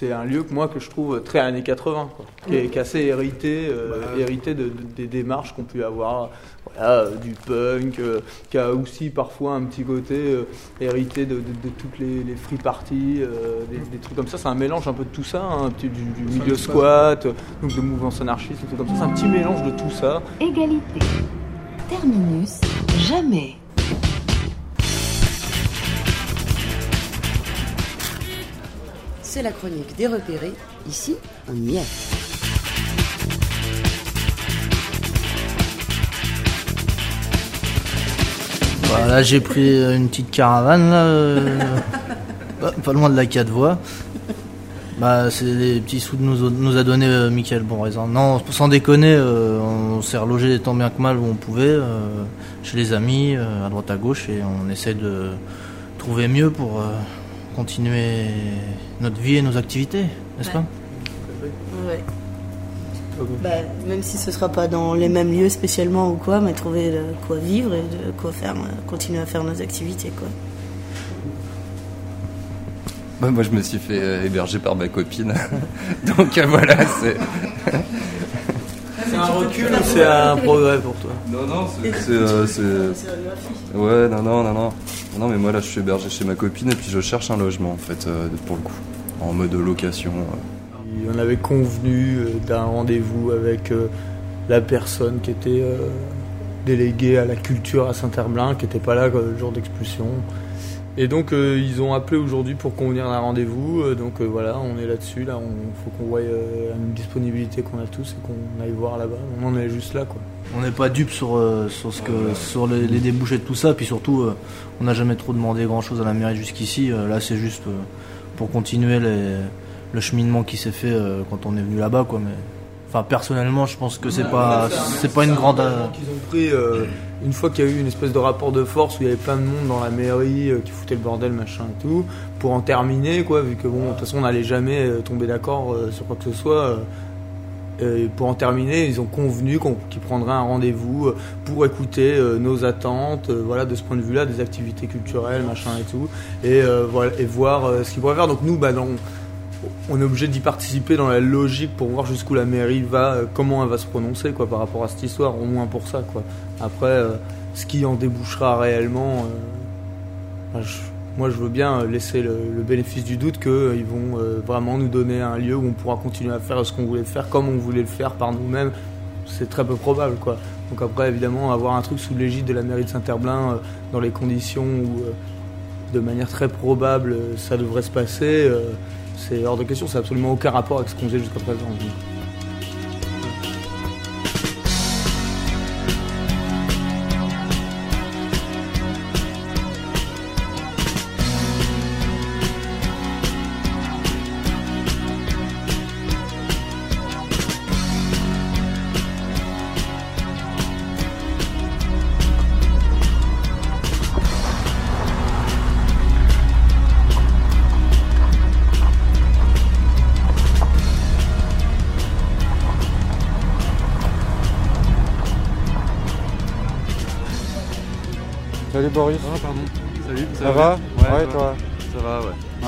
c'est un lieu que moi que je trouve très années 80, quoi, qui, est, qui est assez hérité, euh, Bah, hérité de, de- des démarches qu'on peut avoir, voilà, du punk, euh, qui a aussi parfois un petit côté euh, hérité de, de- de toutes les, les free parties, euh, des, des trucs comme ça. C'est un mélange un peu de tout ça, hein, un petit, du, du milieu squat, donc de mouvements anarchistes, des trucs comme ça. C'est un petit mélange de tout ça. Égalité. Terminus. Jamais. C'est la chronique des repérés. Ici, on y est. J'ai pris une petite caravane là, euh, pas- pas loin de la 4 voies. Bah, c'est les petits sous que nous, a- nous a donné euh, Michael Bonraisin. Non, sans déconner, euh, on s'est relogé tant bien que mal où on pouvait, euh, chez les amis, à droite à gauche, et on essaie de trouver mieux pour continuer notre vie et nos activités, n'est-ce Ouais. pas Ouais. Bah, même si ce sera pas dans les mêmes lieux spécialement ou quoi, mais trouver de quoi vivre et de quoi faire, euh, continuer à faire nos activités quoi. Bah, moi, je me suis fait euh, héberger par ma copine. Donc euh, voilà, c'est. C'est un recul ou c'est un progrès pour toi Non, non, c'est. c'est, euh, Ouais, non, non, non, non. Non, mais moi là, je suis hébergé chez ma copine et puis je cherche un logement en fait, euh, pour le coup. En mode location. euh. On avait convenu euh, d'un rendez-vous avec euh, la personne qui était euh, déléguée à la culture à Saint-Herblain, qui n'était pas là quoi, le jour d'expulsion. Et donc euh, ils ont appelé aujourd'hui pour convenir d'un rendez-vous. euh, donc euh, voilà, on est là-dessus. Là, il faut qu'on voie une disponibilité qu'on a tous et qu'on aille voir là-bas. On en est juste là, quoi. On n'est pas dupe sur, sur, ce que, sur les, les débouchés de tout ça, puis surtout, on n'a jamais trop demandé grand chose à la mairie jusqu'ici. Là, c'est juste pour continuer les- le cheminement qui s'est fait quand on est venu là-bas, quoi. Mais enfin, personnellement, je pense que c'est pas, c'est pas une grande. qu'ils ont pris euh, une fois qu'il y a eu une espèce de rapport de force où il y avait plein de monde dans la mairie euh, qui foutait le bordel machin et tout pour en terminer quoi vu que bon de toute façon on n'allait jamais euh, tomber d'accord euh, sur quoi que ce soit et pour en terminer ils ont convenu qu'on- qu'ils prendraient un rendez-vous pour écouter nos attentes voilà de ce point de vue là des activités culturelles machin et tout et voilà et voir ce qu'ils pourraient faire donc nous bah dans on est obligé d'y participer dans la logique pour voir jusqu'où la mairie va, euh, comment elle va se prononcer quoi, par rapport à cette histoire, au moins pour ça. Quoi. Après, euh, ce qui en débouchera réellement, euh, bah, moi je veux bien laisser le, bénéfice du doute qu'ils vont euh, vraiment nous donner un lieu où on pourra continuer à faire ce qu'on voulait faire comme on voulait le faire par nous-mêmes. C'est très peu probable. Quoi. Donc après, évidemment, avoir un truc sous l'égide de la mairie de Saint-Herblain dans les conditions où, de manière très probable, ça devrait se passer. C'est hors de question, ça n'a absolument aucun rapport avec ce qu'on faisait jusqu'à présent.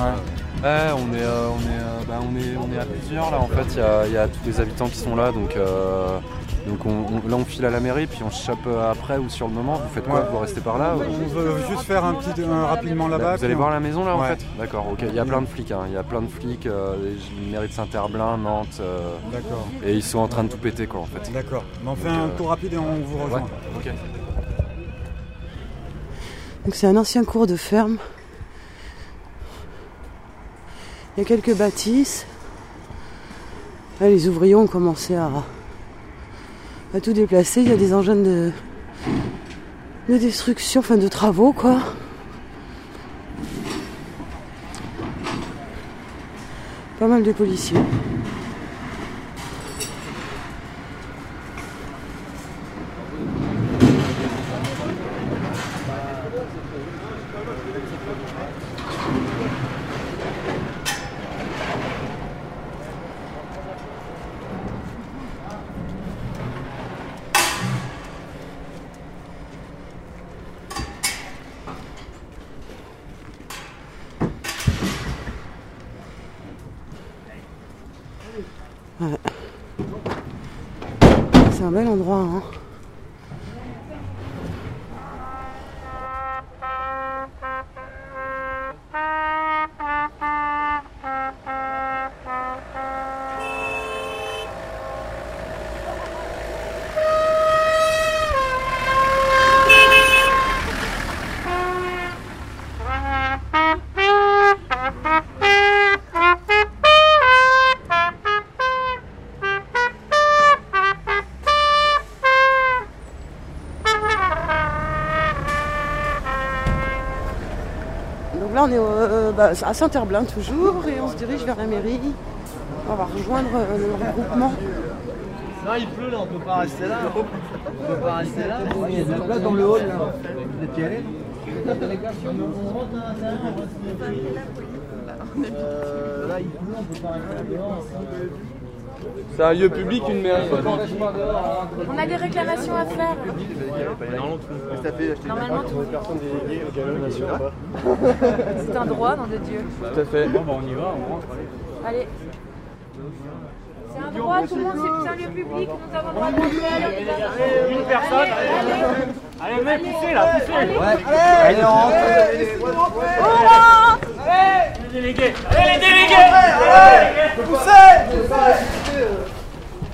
Ouais. Ouais. Ouais, on est, euh, on, est, euh, bah, on, est, on est à plusieurs là en fait, il y a, il y a tous les habitants qui sont là donc, euh, donc on, on- là on file à la mairie puis on se chope après ou sur le moment. Vous faites quoi Ouais. Vous restez par là ou- On veut juste faire un petit un rapidement là-bas. Vous allez voir la maison là en Ouais. fait D'accord, ok. Il y a plein de flics, hein. il y a plein de flics, euh, les mairies de Saint-Herblain, Nantes, euh, D'accord. et ils sont en train de tout péter quoi en fait. D'accord. Mais on fait Donc, un euh, tour rapide et on vous rejoint. Ouais, ok. Donc c'est un ancien cours de ferme. Il y a quelques bâtisses. Les ouvriers ont commencé à, à tout déplacer. Il y a des engins de, de destruction, enfin de travaux quoi. Pas mal de policiers. Là, on est au- euh, bah, à Saint-Herblain toujours et on se dirige vers la mairie. On va rejoindre euh, le regroupement. Non, il pleut là, on peut pas rester là. On peut pas rester là. Il y a de la place dans le hall là. Vous êtes y allés On rentre à l'intérieur, on va se mettre. Euh, Là, il pleut, on peut pas rester dehors. C'est un lieu public, une mairie. On a des réclamations à faire. Normalement, tout. C'est un droit, nom de Dieu. Tout à fait. Allez. C'est un droit, tout le monde, c'est un lieu public, nous avons le droit de l'heure Une personne, allez. Allez, mec, poussez là, poussez. Allez, Allez,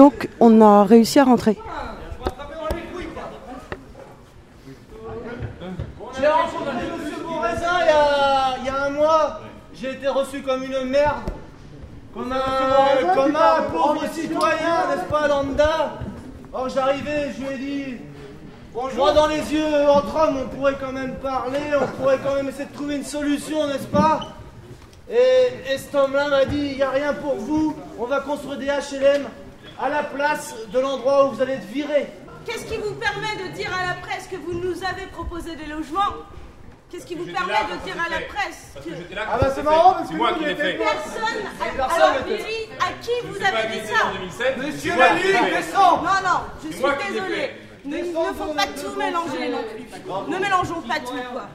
Donc on a réussi à rentrer. J'ai rencontré Monsieur Bourrezin il y a, un mois. J'ai été reçu comme une merde. Comme un, pauvre citoyen, n'est-ce pas, lambda Or j'arrivais, je lui ai dit, droit dans les yeux, entre hommes, on pourrait quand même parler, on pourrait quand même essayer de trouver une solution, n'est-ce pas? Et, et cet homme-là m'a dit, il n'y a rien pour vous, on va construire des HLM à la place de l'endroit où vous allez être virés. Qu'est-ce qui vous permet de dire à la presse que vous nous avez proposé des logements? Qu'est-ce qui vous permet de dire à la presse que Ah bah c'est marrant parce que moi qui fait. personne, alors à qui vous avez dit ça Monsieur fait. descends Non, non, je suis désolée. Ne- Il ne faut pas tout mélanger non plus. Ne mélangeons pas tout, quoi.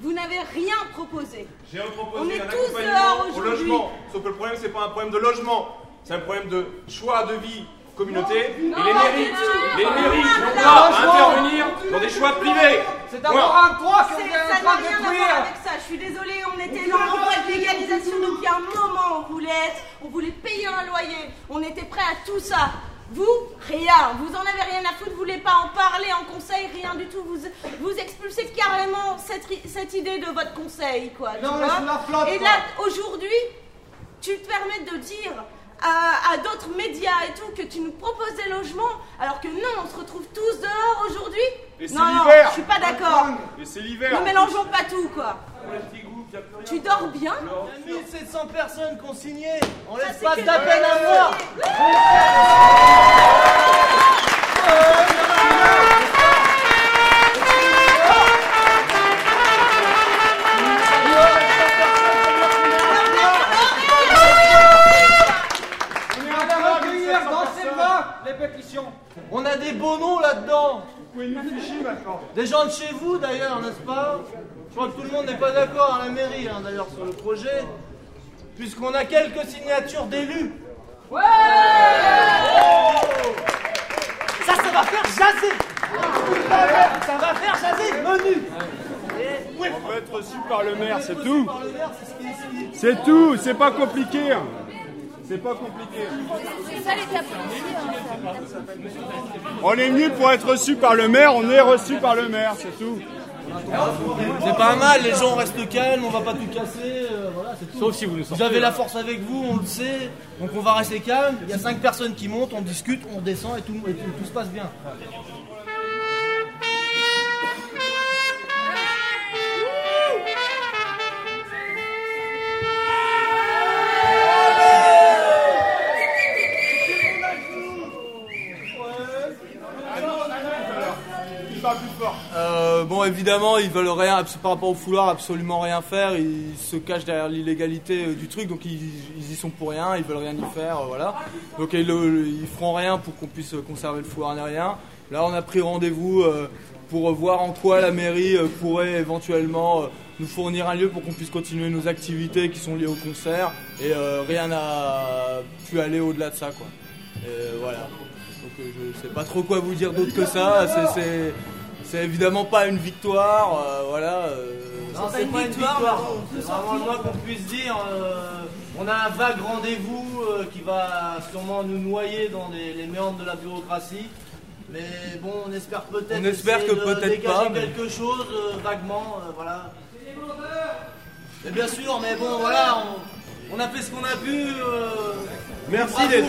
Vous n'avez rien proposé. J'ai proposé On est tous dehors au aujourd'hui. logement. Sauf que le problème, c'est pas un problème de logement, c'est un problème de choix de vie communauté. Non, et les tout. les non, n'ont non, pas à intervenir dans des choix privés. C'est d'abord un droit que vous êtes Ça en n'a train de rien à voir détruire. avec ça. Je suis désolée, on était dans le droit de légalisation depuis un moment. On voulait être, on voulait payer un loyer. On était prêt à tout ça. Vous, rien. Vous en avez rien à foutre. Vous voulez pas en parler en conseil, rien du tout. Vous, vous expulsez carrément cette, cette idée de votre conseil, quoi. tu Non, mais vois. la flotte, Et là, aujourd'hui, tu te permets de dire à, à d'autres médias et tout que tu nous proposes des logements, alors que non, on se retrouve tous dehors aujourd'hui. Et c'est Non, non, l'hiver. je suis pas d'accord. Et c'est l'hiver. Ne mélangeons pas tout, quoi. Tu dors bien 1700 personnes qui ont signé en Ça, l'espace c'est que d'à peine un mois. Des beaux noms là-dedans. Des gens de chez vous d'ailleurs, n'est-ce pas? Je crois que tout le monde n'est pas d'accord à la mairie hein, d'ailleurs sur le projet, puisqu'on a quelques signatures d'élus. Ouais Ça, ça va faire jaser Ça va faire jaser menu On peut être reçu par le maire, c'est tout. Par le maire, c'est ce qui est ici. C'est tout, c'est pas compliqué. Hein. C'est pas compliqué. C'est ça les cas policiers. hein, On est venu pour être reçu par le maire, on est reçu par le maire, c'est tout. C'est pas mal, les gens restent calmes, on va pas tout casser, euh, voilà, c'est tout. Sauf si vous nous Vous avez la force avec vous, on le sait, donc on va rester calme. Il y a cinq personnes qui montent, on discute, on descend et tout, et tout, tout se passe bien. Évidemment, ils veulent rien, par rapport au fouloir, absolument rien faire. Ils se cachent derrière l'illégalité euh, du truc, donc ils, y sont pour rien, ils veulent rien y faire, euh, voilà. Donc ils, feront rien pour qu'on puisse conserver le fouloir ni rien. Là, on a pris rendez-vous euh, pour voir en quoi la mairie euh, pourrait éventuellement euh, nous fournir un lieu pour qu'on puisse continuer nos activités qui sont liées au concert. Et euh, rien n'a pu aller au-delà de ça, quoi. Et euh, voilà. Donc euh, je sais pas trop quoi vous dire d'autre que ça. C'est- C'est évidemment pas une victoire, euh, voilà. euh, Non, c'est pas une victoire. C'est vraiment le moins qu'on puisse dire. euh, on a un vague rendez-vous euh, qui va sûrement nous noyer dans les, les méandres de la bureaucratie. Mais bon, on espère peut-être. On espère que peut-être dégager pas, mais- quelque chose euh, vaguement, euh, voilà. Mais bien sûr, mais bon, voilà, on, on a fait ce qu'on a pu. euh, Merci bravo. d'être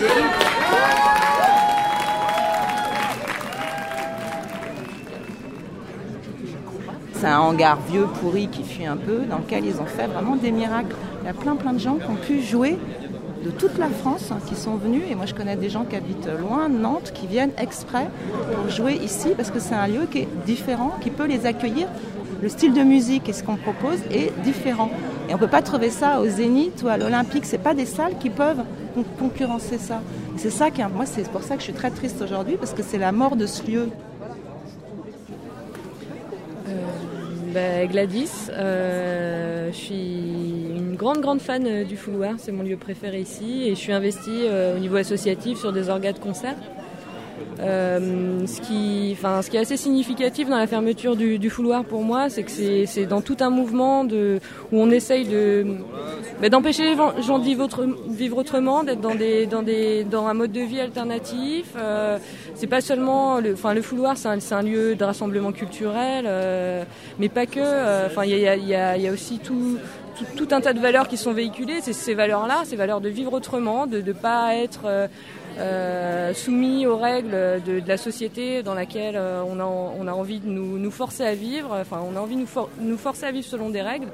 C'est un hangar vieux, pourri, qui fuit un peu, dans lequel ils ont fait vraiment des miracles. Il y a plein plein de gens qui ont pu jouer de toute la France, hein, qui sont venus. Et moi, je connais des gens qui habitent loin, Nantes, qui viennent exprès pour jouer ici, parce que c'est un lieu qui est différent, qui peut les accueillir. Le style de musique et ce qu'on propose est différent. Et on ne peut pas trouver ça au Zénith ou à l'Olympique. Ce pas des salles qui peuvent con- concurrencer ça. C'est ça qui, moi, c'est pour ça que je suis très triste aujourd'hui, parce que c'est la mort de ce lieu. Bah, Gladys, euh, je suis une grande grande fan euh, du fouloir, c'est mon lieu préféré ici et je suis investie euh, au niveau associatif sur des orgas de concert. Euh, ce, qui, enfin, ce qui est assez significatif dans la fermeture du, du fouloir pour moi, c'est que c'est dans tout un mouvement de, où on essaye de bah, d'empêcher les gens de vivre, autre- vivre autrement, d'être dans, des, dans, des, dans un mode de vie alternatif. Euh, c'est pas seulement, le, enfin, le fouloir, c'est un, un lieu de rassemblement culturel, euh, mais pas que. euh, Enfin, il y a, y, a, y a aussi tout, tout, tout un tas de valeurs qui sont véhiculées. C'est ces valeurs-là, ces valeurs de vivre autrement, de ne pas être euh, soumis aux règles de, de la société dans laquelle euh, on, a, on a envie de nous, nous forcer à vivre. Enfin, on a envie de nous, nous forcer à vivre selon des règles.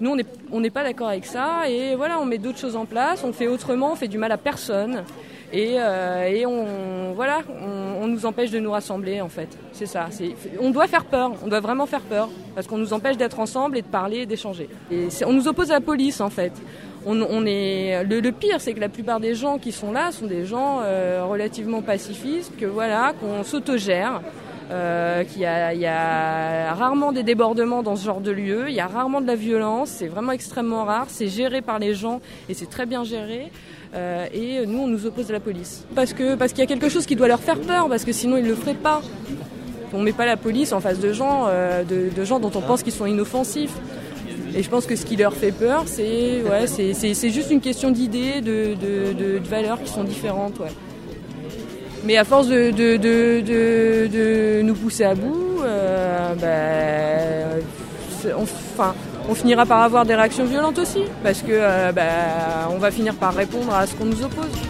Nous, on n'est pas d'accord avec ça. Et voilà, on met d'autres choses en place. On fait autrement. On fait du mal à personne. Et, euh, et on, voilà, on, on nous empêche de nous rassembler, en fait. C'est ça. On doit faire peur. On doit vraiment faire peur. Parce qu'on nous empêche d'être ensemble et de parler et d'échanger. On nous oppose à la police, en fait. On, on est, le, le pire, c'est que la plupart des gens qui sont là sont des gens euh, relativement pacifistes, que voilà, qu'on s'autogère. Euh, qu'il y y a rarement des débordements dans ce genre de lieu, il y a rarement de la violence, c'est vraiment extrêmement rare, c'est géré par les gens et c'est très bien géré. Euh, et nous, on nous oppose à la police. Parce que parce qu'il y a quelque chose qui doit leur faire peur, parce que sinon ils le feraient pas. On met pas la police en face de gens, euh, de, de gens dont on pense qu'ils sont inoffensifs. Et je pense que ce qui leur fait peur, c'est ouais, c'est, juste une question d'idées, de, de, de, valeurs qui sont différentes. Ouais. Mais à force de, de, nous pousser à bout, euh, c'est- on, on finira par avoir des réactions violentes aussi, parce que euh, ben, on va finir par répondre à ce qu'on nous oppose.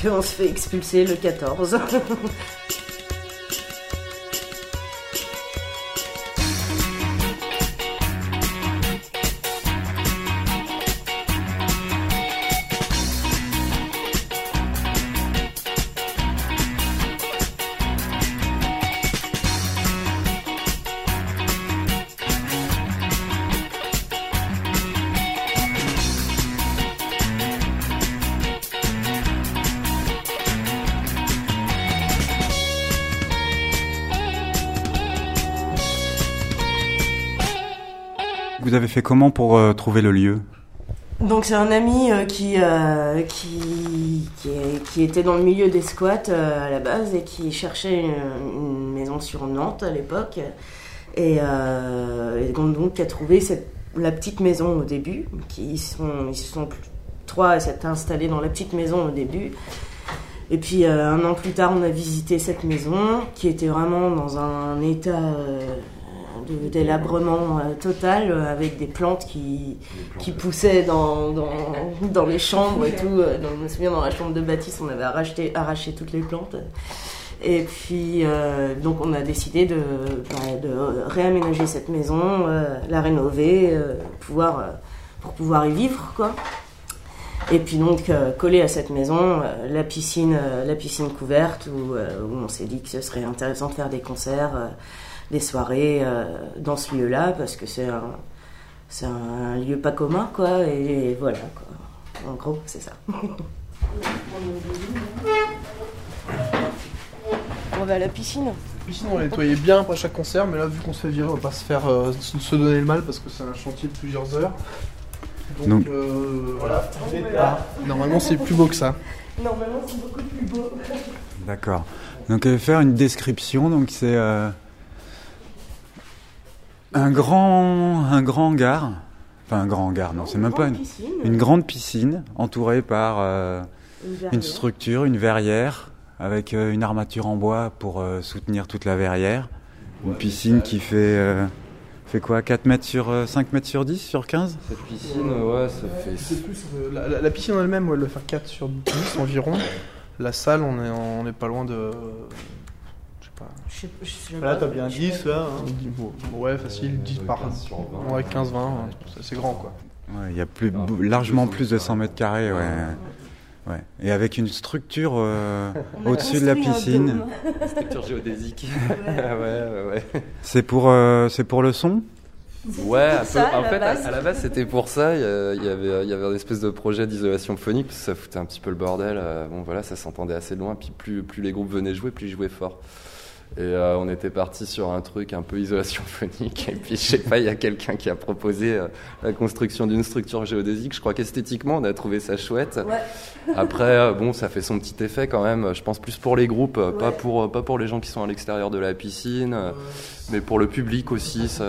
Qu'on se fait expulser le 14. fait comment pour euh, trouver le lieu? Donc c'est un ami euh, qui, euh, qui, qui, est- qui était dans le milieu des squats à la base et qui cherchait une, maison sur Nantes à l'époque. Et, donc, qui a trouvé cette, la petite maison au début. Qui ils sont, ils sont trois à s'être installés dans la petite maison au début. Et puis un an plus tard, on a visité cette maison qui était vraiment dans un état de délabrement euh, total euh, avec des plantes qui, qui poussaient dans, dans, dans les chambres et tout. Euh, je me souviens, dans la chambre de Baptiste, on avait arraché, arraché toutes les plantes. Et puis, donc, on a décidé de, bah, de réaménager cette maison, la rénover, pouvoir, pour pouvoir y vivre, quoi. Et puis donc euh, collé à cette maison, euh, la piscine, euh, la piscine couverte où, où on s'est dit que ce serait intéressant de faire des concerts, des soirées euh, dans ce lieu-là parce que c'est un, c'est un lieu pas commun quoi. Et, voilà quoi. En gros, c'est ça. on va à la piscine. La piscine, on la nettoyait bien après chaque concert, mais là, vu qu'on se fait virer, on va pas se faire euh, se donner le mal parce que c'est un chantier de plusieurs heures. Donc, Donc- euh, voilà. Ah, normalement, c'est plus beau que ça. Normalement, c'est beaucoup plus beau. D'accord. Donc, je vais faire une description. Donc, c'est euh, un grand, un grand hangar. Enfin, un grand hangar. Non, c'est même pas une, piscine. une grande piscine entourée par euh, Une structure, une verrière avec euh, une armature en bois pour euh, soutenir toute la verrière. Une piscine qui fait euh, fait quoi 4 mètres sur euh, 5 mètres sur 10 sur 15 Cette piscine, ouais, ça fait. C'est plus, euh, la, la- la piscine en elle-même, ouais, elle doit faire 4 sur 10 environ. La salle, on est, on est pas loin de. Pas. Je sais- je sais Là, t'as bien 10 là. hein. Ouais, facile, 10 par. Ouais, 15-20, c'est assez grand quoi. Ouais, il y a plus, bou- largement plus de 100 mètres carrés, ouais. ouais. Et avec une structure euh, au-dessus de la piscine. Structure géodésique. ouais, ouais, ouais. C'est pour, euh, c'est pour le son? Ouais, pour un peu- ça, à en fait, base. à, la base, c'était pour ça. Il y, avait, il y avait un espèce de projet d'isolation phonique, parce que ça foutait un petit peu le bordel. euh, Bon, voilà, ça s'entendait assez loin. Puis plus, plus les groupes venaient jouer, plus ils jouaient fort. Et euh, on était parti sur un truc un peu isolation phonique. Et puis, je sais pas, il y a quelqu'un qui a proposé euh, la construction d'une structure géodésique. Je crois qu'esthétiquement, on a trouvé ça chouette. Ouais. Après, euh, bon, ça fait son petit effet quand même. Je pense plus pour les groupes, pas pour pas pour les gens qui sont à l'extérieur de la piscine, mais pour le public aussi. Ça,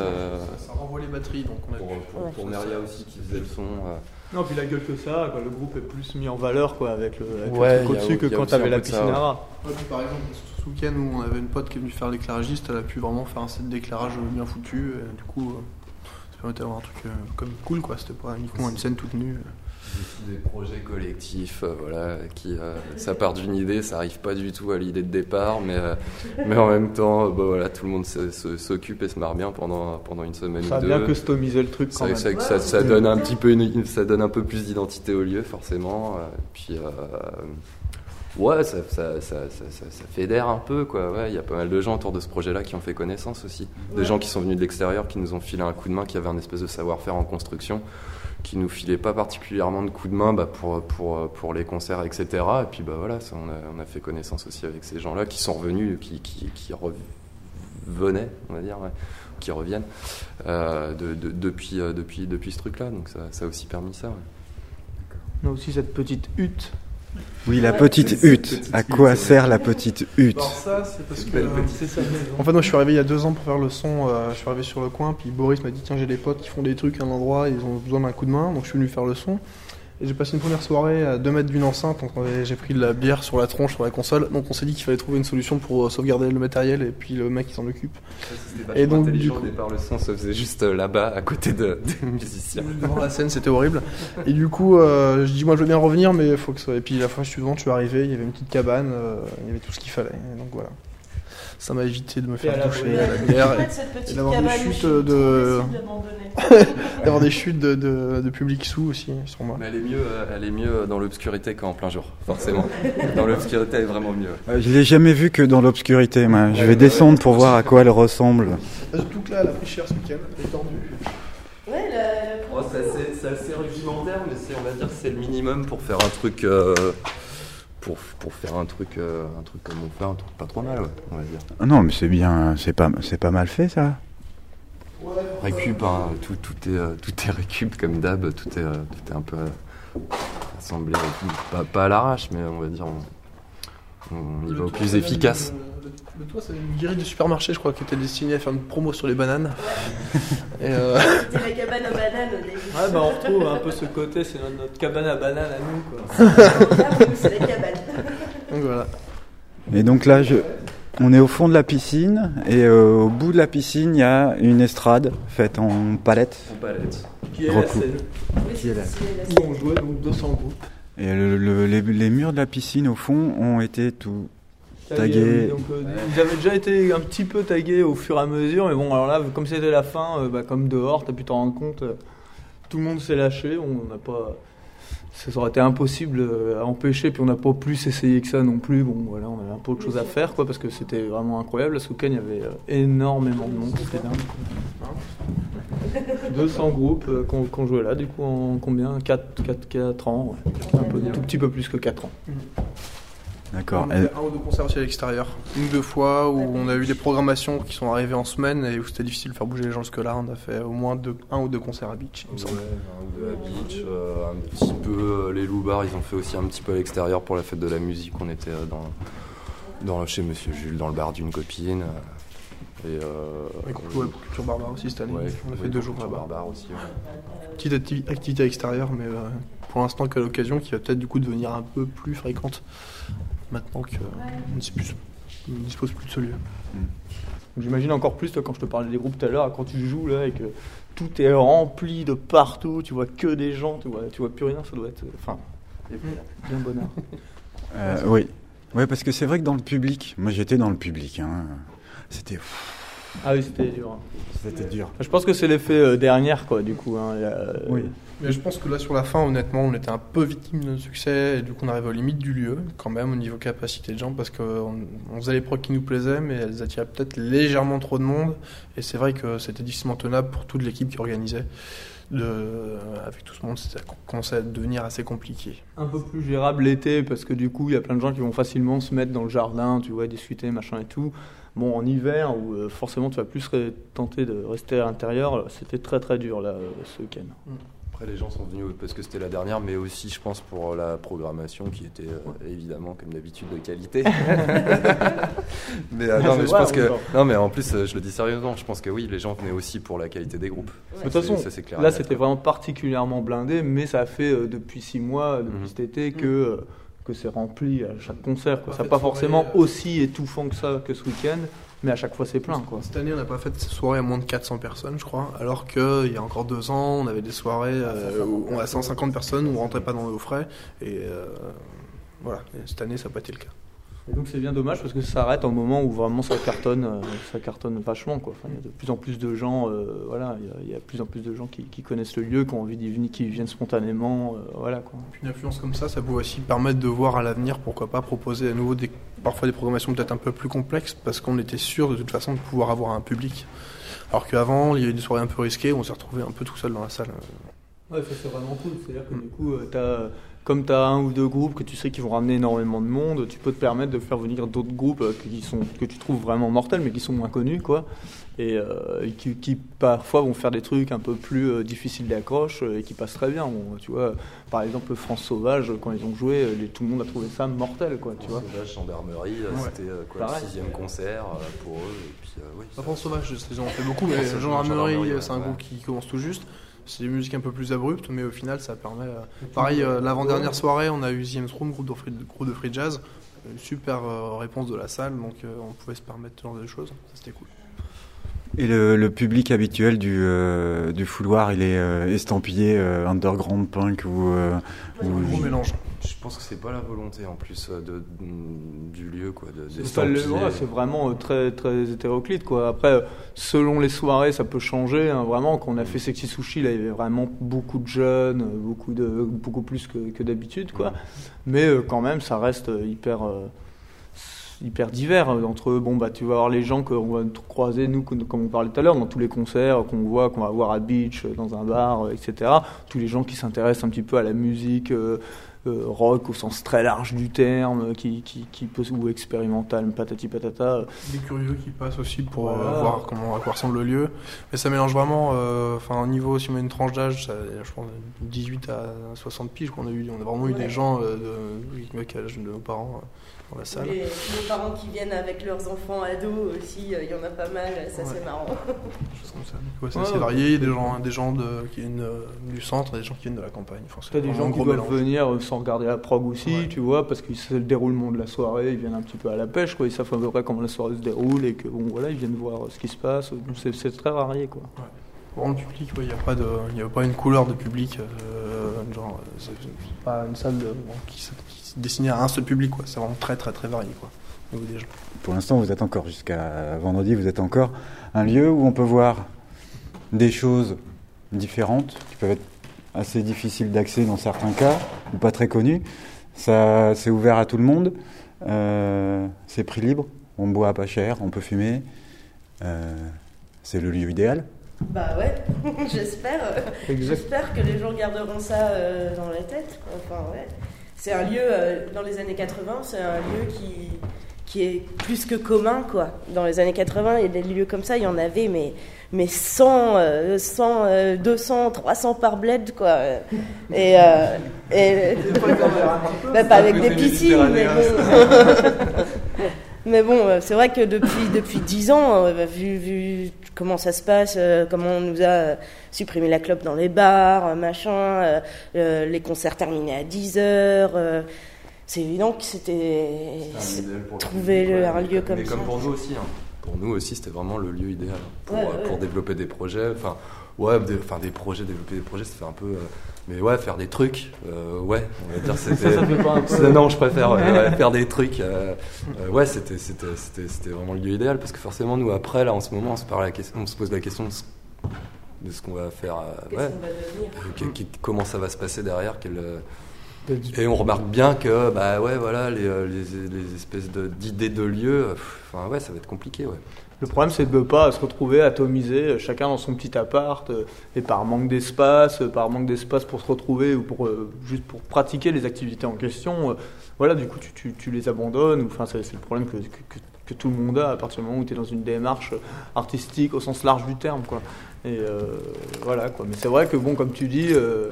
Ça renvoie les batteries, donc on a pour, pour, pour Neria aussi qui faisait le son. euh. Non, puis la gueule que ça, quoi, le groupe est plus mis en valeur quoi, avec le, avec le Ouais, truc au-dessus que il y a quand t'avais la piscine ouais. à rats. Ouais, puis par exemple, week-end où on avait une pote qui est venue faire l'éclairagiste, elle a pu vraiment faire un set d'éclairage bien foutu. Et du coup, euh, ça permettait d'avoir un truc euh, comme cool, quoi. C'était pas uniquement une scène toute nue. Des projets collectifs, euh, voilà, qui euh, ça part d'une idée, ça arrive pas du tout à l'idée de départ, mais euh, mais en même temps, euh, bah voilà, tout le monde s'occupe et se marre bien pendant pendant une semaine Ça a ou deux. bien customisé le truc quand Ça, même. ça, ça- ça donne un petit peu une- ça donne un peu plus d'identité au lieu forcément. puis euh, ouais, ça, ça, ça, ça, ça- ça fédère un peu quoi. Ouais, il y a pas mal de gens autour de ce projet-là qui ont fait connaissance aussi. Des Ouais. gens qui sont venus de l'extérieur, qui nous ont filé un coup de main, qui avaient un espèce de savoir-faire en construction, qui nous filaient pas particulièrement de coup de main bah, pour, pour, pour les concerts, etc. Et puis bah voilà, ça, on, a, on a fait connaissance aussi avec ces gens-là qui sont revenus, qui, qui, qui revenaient, on va dire, ouais, qui reviennent euh, de, de- depuis, euh, depuis, depuis ce truc-là. Donc ça, ça a aussi permis ça. ouais. On a aussi cette petite hutte. Oui, la petite hutte. petite À hutte, quoi ouais. sert la petite hutte Alors ça, c'est parce que... Belle euh. En fait, moi, je suis arrivé il y a deux ans pour faire le son. euh, je suis arrivé sur le coin, puis Boris m'a dit Tiens, j'ai des potes qui font des trucs à un endroit, ils ont besoin d'un coup de main, donc je suis venu faire le son. Et j'ai passé une première soirée à 2 mètres d'une enceinte, donc j'ai pris de la bière sur la tronche, sur la console. Donc on s'est dit qu'il fallait trouver une solution pour euh, sauvegarder le matériel et puis le mec qui s'en occupe. Et donc, du coup- au départ, le son se faisait juste euh, là-bas, à côté de, des musiciens. Devant la scène, c'était horrible. Et du coup, euh, je dis moi je veux bien revenir, mais il faut que ça. Et puis la fois suivante, je suis arrivé, il y avait une petite cabane, euh, il y avait tout ce qu'il fallait. Et donc voilà. Ça m'a évité de me faire toucher à la bière et, et d'avoir des chutes de. d'avoir des chutes de, de, de public sous aussi sur moi. Mais elle est mieux, euh, elle est mieux dans l'obscurité qu'en plein jour, forcément. dans l'obscurité, elle est vraiment mieux. Euh, Je l'ai jamais vue que dans l'obscurité. moi. Je vais descendre pour voir à quoi elle ressemble. Surtout que là, elle a pris cher ce week-end, elle est tendue. Ouais, la, la- Oh, c'est assez, rudimentaire, mais c'est, on va dire, que c'est le minimum pour faire un truc, euh, pour, pour faire un truc, euh, un truc comme on fait, un truc pas trop mal, ouais, on va dire. Ah Non, mais c'est bien, c'est pas, c'est pas mal fait ça. récup, hein, tout, tout, est, euh, tout est récup comme d'hab, tout est, euh, tout est un peu assemblé, pas, pas à l'arrache, mais on va dire on, on y va au plus efficace. Le toit, c'est une grille de supermarché, je crois, qui était destinée à faire une promo sur les bananes. Et euh, C'est la cabane à bananes au début. Ouais, bah on retrouve un peu ce côté, c'est notre, notre cabane à banane à nous, quoi. C'est la cabane. donc voilà. Et donc là, je, on est au fond de la piscine et euh, au bout de la piscine, il y a une estrade faite en palette. En palette. Qui est la scène. Qui est là. Où on jouait donc 200 groupes. Et le- le- les, les murs de la piscine, au fond, ont été tout Donc, euh, ils avaient déjà été un petit peu tagués au fur et à mesure, mais bon, alors là, comme c'était la fin, euh, bah, comme dehors, t'as pu t'en rendre compte, euh, tout le monde s'est lâché, on n'a pas. Ça aurait été impossible à empêcher, puis on n'a pas plus essayé que ça non plus. Bon, voilà, on avait un peu autre chose à faire, quoi, parce que c'était vraiment incroyable. À Souken, il y avait énormément de monde, c'était dingue. quoi. 200 groupes euh, qu'on qu'on jouait là, du coup, en combien? 4, 4, 4 ans, ouais. un peu, tout petit peu plus que 4 ans. On a fait un ou deux concerts aussi à l'extérieur. Une ou deux fois où on a eu des programmations qui sont arrivées en semaine et où c'était difficile de faire bouger les gens jusque-là. On a fait au moins deux, un ou deux concerts à Beach, il me semble. Ouais, un ou deux à Beach, euh, un petit peu euh, les loupards, ils ont fait aussi un petit peu à l'extérieur pour la fête de la musique. On était euh, dans, dans chez Monsieur Jules, dans le bar d'une copine. euh, Et, euh, Et qu'on jouait pour Culture Barbare aussi cette année. Ouais, on a fait deux jours Culture là-bas. Barbare aussi. ouais. Petite acti- activité à l'extérieur, mais euh, pour l'instant qu'à l'occasion, qui va peut-être du coup devenir un peu plus fréquente maintenant qu'on ne dispose, on ne dispose plus de ce lieu. Donc J'imagine encore plus toi, quand je te parlais des groupes tout à l'heure, quand tu joues là et que tout est rempli de partout, tu vois que des gens, tu vois, tu vois plus rien, ça doit être. Enfin, bien bonheur. Euh, oui. Ouais, parce que c'est vrai que dans le public, moi j'étais dans le public, hein, c'était. Ah oui, c'était dur. C'était dur. Je pense que c'est l'effet euh, dernière, quoi, du coup. hein, a- Oui. Mais je pense que là, sur la fin, honnêtement, on était un peu victime de notre succès et du coup, on arrive aux limites du lieu, quand même, au niveau capacité de gens, parce qu'on on faisait les prods qui nous plaisaient, mais elles attiraient peut-être légèrement trop de monde. Et c'est vrai que c'était difficilement tenable pour toute l'équipe qui organisait. De, avec tout ce monde, ça commençait à devenir assez compliqué. Un peu plus gérable l'été, parce que du coup, il y a plein de gens qui vont facilement se mettre dans le jardin, tu vois, discuter, machin et tout. Bon, en hiver, où euh, forcément tu vas plus tenter de rester à l'intérieur, c'était très très dur là, euh, ce week-end. Après, les gens sont venus parce que c'était la dernière, mais aussi, je pense, pour la programmation qui était euh, évidemment, comme d'habitude, de qualité. mais euh, non, mais je vrai, pense en que. même temps. Non, mais en plus, euh, je le dis sérieusement, je pense que oui, les gens venaient aussi pour la qualité des groupes. De toute façon, Ça, clair là c'était vraiment particulièrement blindé, mais ça fait euh, depuis six mois, depuis Mhm. cet été, que, euh, que c'est rempli à chaque concert. Quoi. Ça pas de soirée, forcément euh, aussi étouffant que ça que ce week-end, mais à chaque fois c'est plein. Quoi. Cette année, on n'a pas fait de soirée à moins de 400 personnes, je crois, alors qu'il y a encore deux ans, on avait des soirées euh, où on a 150 personnes où on rentrait pas dans nos frais. Et euh, voilà, Et cette année, ça n'a pas été le cas. Donc c'est bien dommage parce que ça s'arrête au moment où vraiment ça cartonne, euh, ça cartonne vachement. Quoi. Il y a de plus en plus de gens, euh, voilà, il y a- plus en plus de gens qui, connaissent le lieu, qui ont envie d'y venir, qui viennent spontanément, euh, voilà quoi. Une influence comme ça, ça peut aussi permettre de voir à l'avenir, pourquoi pas, proposer à nouveau parfois des programmations peut-être un peu plus complexes, parce qu'on était sûr de toute façon de pouvoir avoir un public. Alors qu'avant, il y a eu des soirées un peu risquées, on s'est retrouvé un peu tout seul dans la salle. Ouais, ça c'est vraiment cool. C'est-à-dire que du coup, euh, t'as- comme tu as un ou deux groupes que tu sais qui vont ramener énormément de monde, tu peux te permettre de faire venir d'autres groupes euh, qui sont, que tu trouves vraiment mortels, mais qui sont moins connus, quoi. Et, euh, qui, qui, parfois vont faire des trucs un peu plus euh, difficiles d'accroche euh, et qui passent très bien. Bon, tu vois, par exemple, France Sauvage, quand ils ont joué, euh, les- tout le monde a trouvé ça mortel, quoi. Tu vois. Sauvage, gendarmerie, euh, Ouais. c'était euh, quoi, le sixième concert euh, pour eux. Et puis, euh, oui, La France Sauvage, ils en ont fait beaucoup, mais France Gendarmerie, Gendarmerie, c'est un ouais. groupe qui commence tout juste. C'est des musiques un peu plus abruptes, mais au final, ça permet. euh, Pareil, euh, l'avant-dernière soirée, on a eu The Room, groupe de free, groupe de free jazz. Une super euh, réponse de la salle, donc euh, on pouvait se permettre ce genre de choses. Ça, c'était cool. Et le, le public habituel du, euh, du fouloir, il est euh, estampillé euh, underground punk ou. euh, ou- Gros mélange. Je pense que c'est pas la volonté en plus euh, de, mm, du lieu quoi. De, C'est ouais, vraiment euh, très, très hétéroclite. Quoi. Après, euh, selon les soirées, ça peut changer. hein, vraiment, quand on a fait Sexy Sushi, là, il y avait vraiment beaucoup de jeunes, beaucoup, de, beaucoup plus que, que d'habitude. Quoi. Mais euh, quand même, ça reste hyper, euh, hyper divers. Entre bon, bah, tu vas avoir les gens qu'on va croiser, nous, comme on parlait tout à l'heure, dans tous les concerts qu'on voit, qu'on va voir à Beach, dans un bar, etc. Tous les gens qui s'intéressent un petit peu à la musique. euh, euh, rock au sens très large du terme, qui, qui, qui peut, ou expérimental, patati patata. Des curieux qui passent aussi pour euh, voir comment, à quoi ressemble le lieu. Mais ça mélange vraiment, euh, enfin, au niveau, si on met une tranche d'âge, ça- je pense 18 à 60 piges, qu'on a eu, on a vraiment eu des gens euh, de, à l'âge de nos parents euh, dans la salle. Les, les parents qui viennent avec leurs enfants ados aussi, euh, il y en a pas mal, ça c'est marrant. Choses comme ça. Ouais, c'est Ouais, assez ouais. varié, des gens, des gens de, qui viennent euh, du centre, des gens qui viennent de la campagne. T'as des gens qui doivent mélange. venir euh, sans regarder la prog aussi, tu vois, parce que c'est le déroulement de la soirée, ils viennent un petit peu à la pêche, quoi, ils savent à peu près comment la soirée se déroule et que bon voilà, ils viennent voir ce qui se passe. C'est très varié quoi. Pour rendre public, il n'y a, pas de- y a pas une couleur de public. euh, genre, c'est pas une salle de- bon, qui, se- qui se destinée à un seul public. quoi. C'est vraiment très très très varié quoi, au niveau des gens. Pour l'instant, vous êtes encore, jusqu'à vendredi, vous êtes encore un lieu où on peut voir des choses différentes, qui peuvent être assez difficiles d'accès dans certains cas, ou pas très connues. Ça, c'est ouvert à tout le monde. Euh, c'est prix libre. On boit pas cher, on peut fumer. Euh, c'est le lieu idéal. Bah ouais, j'espère. Exact. J'espère que les gens garderont ça euh, dans la tête. Enfin ouais. C'est un lieu, euh, dans les années 80, c'est un lieu qui, qui est plus que commun quoi. Dans les années 80, il y a des lieux comme ça, il y en avait, mais, mais 100, euh, 100 euh, 200, 300 par bled quoi. Et, euh, et bah, pas avec des piscines, mais bon. Mais bon, euh, c'est vrai que depuis, depuis 10 ans, euh, vu, vu comment ça se passe, euh, comment on nous a euh, supprimé la clope dans les bars, euh, machin, les concerts terminés à 10 heures, c'est évident que c'était trouver le- un lieu comme Mais ça. comme pour nous aussi. hein. Pour nous aussi, c'était vraiment le lieu idéal pour, Ouais, ouais. pour développer des projets. Enfin, ouais, des, enfin, des projets, développer des projets, ça fait un peu. Mais ouais, faire des trucs, euh, ouais, on va dire c'était. Ça, ça fait pas un peu- Non, je préfère ouais, ouais, faire des trucs. euh, euh, ouais, c'était, c'était, c'était, c'était vraiment le lieu idéal parce que forcément, nous, après, là, en ce moment, on se, parle la question, on se pose la question de ce, de ce qu'on va faire. euh, ouais. Euh, comment ça va se passer derrière quel, euh, et on remarque bien que bah ouais voilà les, les, les espèces de- d'idées de lieux enfin ouais ça va être compliqué ouais Le problème, c'est de ne pas se retrouver atomisé, euh, chacun dans son petit appart, euh, et par manque d'espace, euh, par manque d'espace pour se retrouver ou pour juste pour pratiquer les activités en question. voilà, du coup, tu, tu- tu les abandonnes. Enfin, c'est le problème que, que- que- que tout le monde a à partir du moment où tu es dans une démarche artistique au sens large du terme, quoi. Et euh, voilà, quoi. Mais c'est vrai que bon, comme tu dis. euh,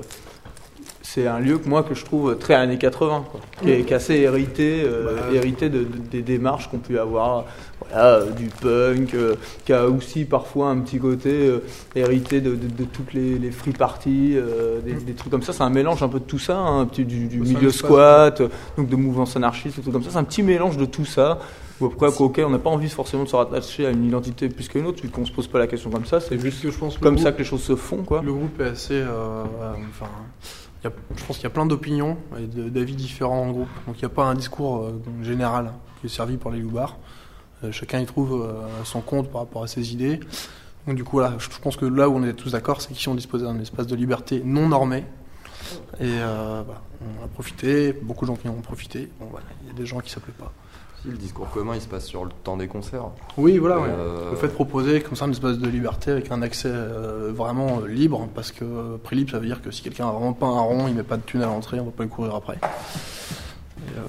c'est un lieu que moi que je trouve très années 80, quoi, qui, est, qui est assez hérité, euh, Bah, hérité de, de- des démarches qu'on peut avoir, voilà, euh, du punk, euh, qui a aussi parfois un petit côté euh, hérité de, de- de toutes les, les free parties, euh, des, des trucs comme ça. C'est un mélange un peu de tout ça, hein, un petit, du, du milieu squat, donc de mouvements anarchistes, tout comme ça. C'est un petit mélange de tout ça. Ou après, auquel on n'a pas envie forcément de se rattacher à une identité plus qu'une autre, vu qu'on se pose pas la question comme ça. C'est juste que je pense que comme ça que les choses se font, quoi. Le groupe est assez. euh, euh, enfin, y a- je pense qu'il y a plein d'opinions et d'avis différents en groupe. Donc il n'y a pas un discours euh, général qui est servi par les loupards. Euh, chacun y trouve euh, son compte par rapport à ses idées. Donc du coup, voilà, je pense que là où on est tous d'accord, c'est qu'ici on dispose d'un espace de liberté non normé. Et euh, voilà, on a profité, beaucoup de gens qui en ont profité. Bon, voilà, il y a des gens qui ne s'appelaient pas. si le discours commun il se passe sur le temps des concerts Oui, voilà, ouais. euh, le fait de proposer comme ça un espace de liberté avec un accès euh, vraiment libre, parce que prix libre, ça veut dire que si quelqu'un a vraiment pas un rond, il met pas de thune à l'entrée, on va pas le courir après. Et, euh,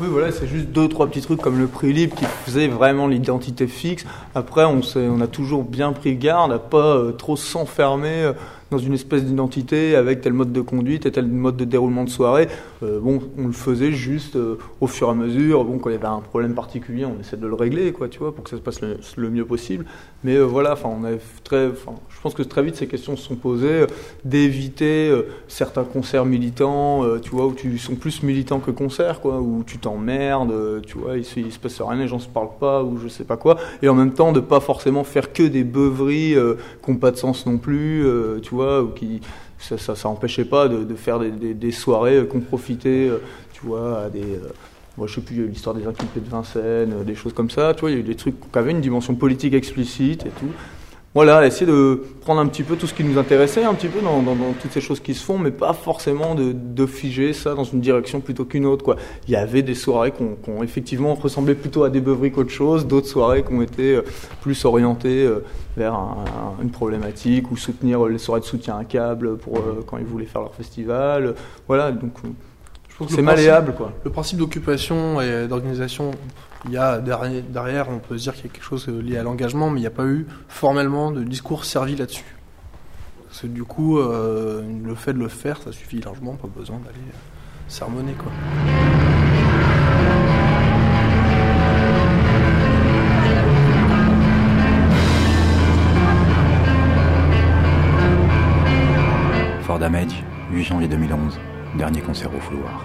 Oui, voilà, c'est juste deux, trois petits trucs comme le prix libre qui faisait vraiment l'identité fixe. Après, on, on a toujours bien pris garde à pas euh, trop s'enfermer euh, dans une espèce d'identité avec tel mode de conduite et tel mode de déroulement de soirée. Euh, bon, on le faisait juste euh, au fur et à mesure. Bon, quand il y avait un problème particulier, on essaie de le régler, quoi, tu vois, pour que ça se passe le mieux possible. Mais euh, voilà, enfin, on très, je pense que très vite ces questions se sont posées euh, d'éviter euh, certains concerts militants, tu vois, où tu sont plus militants que concerts, quoi, où tu t'emmerdes, tu vois, il, il se passe rien, les gens se parlent pas, ou je sais pas quoi, et en même temps de pas forcément faire que des beuveries qui n'ont pas de sens non plus, tu vois, ou qui ça, ça, empêchait pas de, faire des, soirées qu'on profitait, tu vois, à des moi, je sais plus, l'histoire des inculpés de Vincennes, euh, des choses comme ça. Tu vois, il y a eu des trucs qui avaient une dimension politique explicite et tout. Voilà, essayer de prendre un petit peu tout ce qui nous intéressait, un petit peu dans, toutes ces choses qui se font, mais pas forcément de, figer ça dans une direction plutôt qu'une autre. Quoi. Il y avait des soirées qui ont, effectivement ressemblé plutôt à des beuveries qu'autre chose, d'autres soirées qui ont été euh, plus orientées euh, vers un- un- une problématique ou soutenir les soirées de soutien à câble pour quand ils voulaient faire leur festival. Voilà, donc euh, Je pense que C'est malléable, quoi. Le principe d'occupation et d'organisation, il y a derrière, derrière, on peut se dire qu'il y a quelque chose lié à l'engagement, mais il n'y a pas eu formellement de discours servi là-dessus. Parce que du coup, euh, le fait de le faire, ça suffit largement, pas besoin d'aller euh, sermonner quoi. Fort Damage, 8 janvier 2011, dernier concert au fouloir.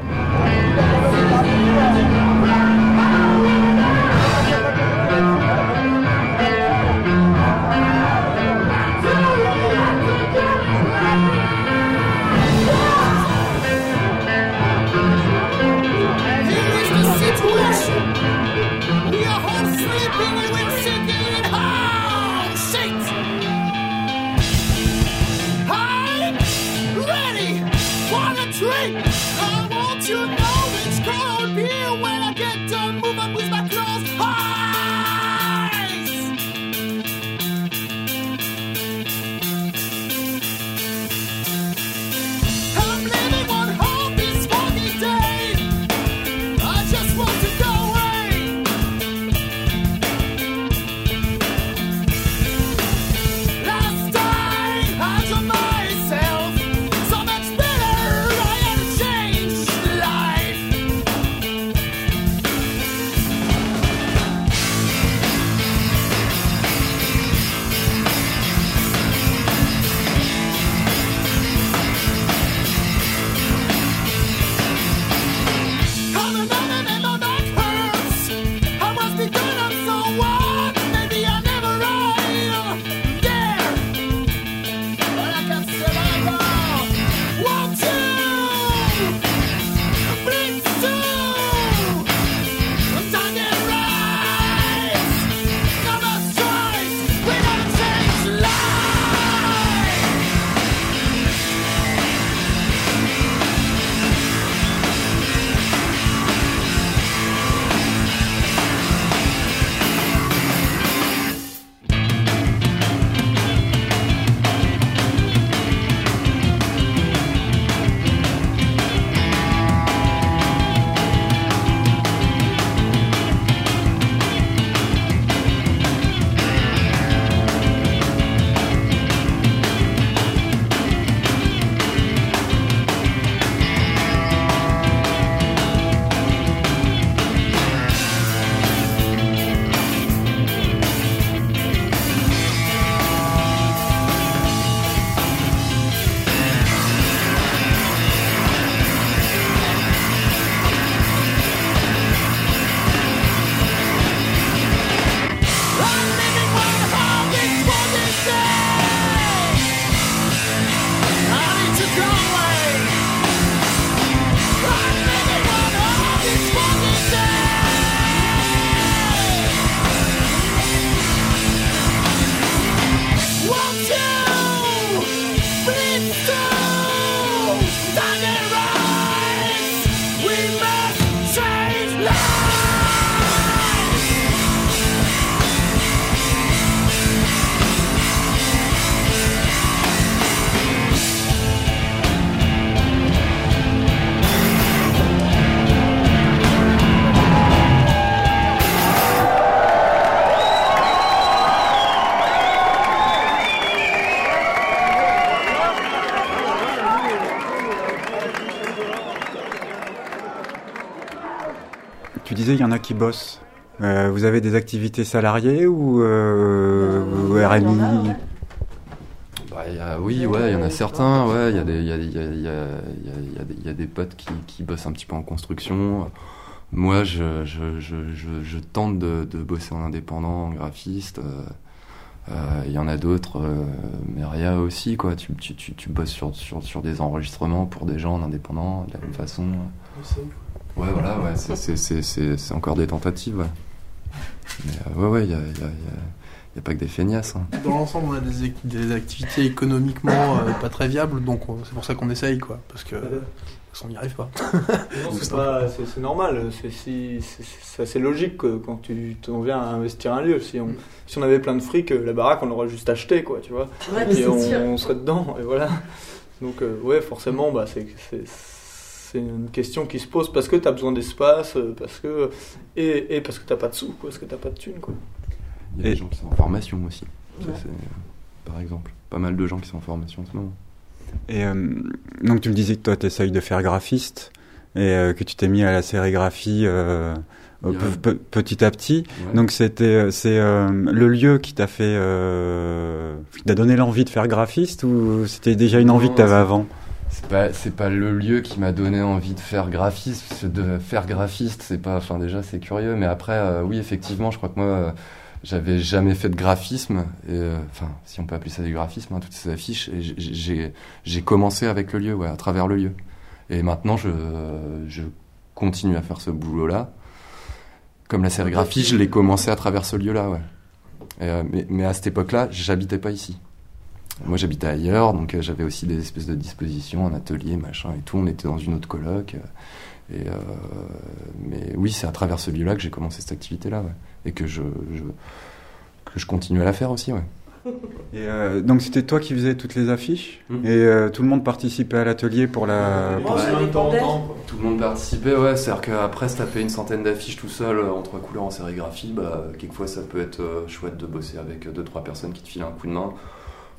En a qui bossent. Euh, vous avez des activités salariées ou, euh, ou RMI Bah, il y a- oui, ouais, il y en a certains. Ouais, il y a des, il y a, y a- y a- y a- potes qui, qui bossent un petit peu en construction. Moi, je, je, je, je, je tente de, de bosser en indépendant, en graphiste. Euh, euh, Il y en a d'autres, euh, mais Ria aussi, quoi. Tu, tu, tu, tu bosses sur, sur, sur des enregistrements pour des gens en indépendant, de la même façon. Ouais, voilà, ouais, c'est- encore des tentatives, ouais. Mais euh, ouais, ouais, il y a, il y, a, il y a- il y a pas que des feignasses. hein. Dans l'ensemble, on a des, ac- des activités économiquement euh, pas très viables, donc on- c'est pour ça qu'on essaye, quoi. Parce que parce qu'on n'y arrive pas. C'est normal, c'est si- c'est- c'est assez logique que quand tu t'en viens à investir un lieu. Si on, si on avait plein de fric, euh, la baraque on l'aurait juste acheté, quoi, tu vois. Ouais, et c'est on, on serait dedans, et voilà. Donc, euh, ouais, forcément, bah, c'est c'est- une question qui se pose parce que tu as besoin d'espace, euh, parce que et, et parce que t'as pas de sous, quoi, parce que t'as pas de thunes, quoi. Il y a des gens qui sont en formation aussi. Ça, c'est- par exemple. Pas mal de gens qui sont en formation en ce moment. Et euh, donc tu me disais que toi tu essayes de faire graphiste et euh, que tu t'es mis à la sérigraphie euh, euh, pe- pe- petit à petit. Ouais. Donc c'était euh, c'est euh, le lieu qui t'a fait euh, qui t'a donné l'envie de faire graphiste ou c'était déjà une envie Non, que tu avais avant? C'est pas, c'est pas le lieu qui m'a donné envie de faire graphiste. De faire graphiste, c'est pas. Enfin, déjà, c'est curieux. Mais après, euh, oui, effectivement, je crois que moi, euh, j'avais jamais fait de graphisme. Et, euh, enfin, si on peut appeler ça du graphisme, hein, toutes ces affiches. Et j'ai- commencé avec le lieu, ouais, à travers le lieu. Et maintenant, je, je continue à faire ce boulot-là. Comme la sérigraphie, je l'ai commencé à travers ce lieu-là, ouais. Et, euh, mais, mais à cette époque-là, j'habitais pas ici. Moi, j'habitais ailleurs, donc euh, j'avais aussi des espèces de dispositions, un atelier, machin et tout. On était dans une autre coloc. euh, et euh, mais oui, c'est à travers ce lieu-là que j'ai commencé cette activité-là, ouais. Et que je, je- que je continue à la faire aussi, ouais. Et euh, donc c'était toi qui faisais toutes les affiches Mhm. et euh, tout le monde participait à l'atelier pour la. pour- Tout le monde participait, ouais. C'est-à-dire qu'après se taper une centaine d'affiches tout seul en trois couleurs en sérigraphie, bah, quelquefois ça peut être chouette de bosser avec deux trois personnes qui te filent un coup de main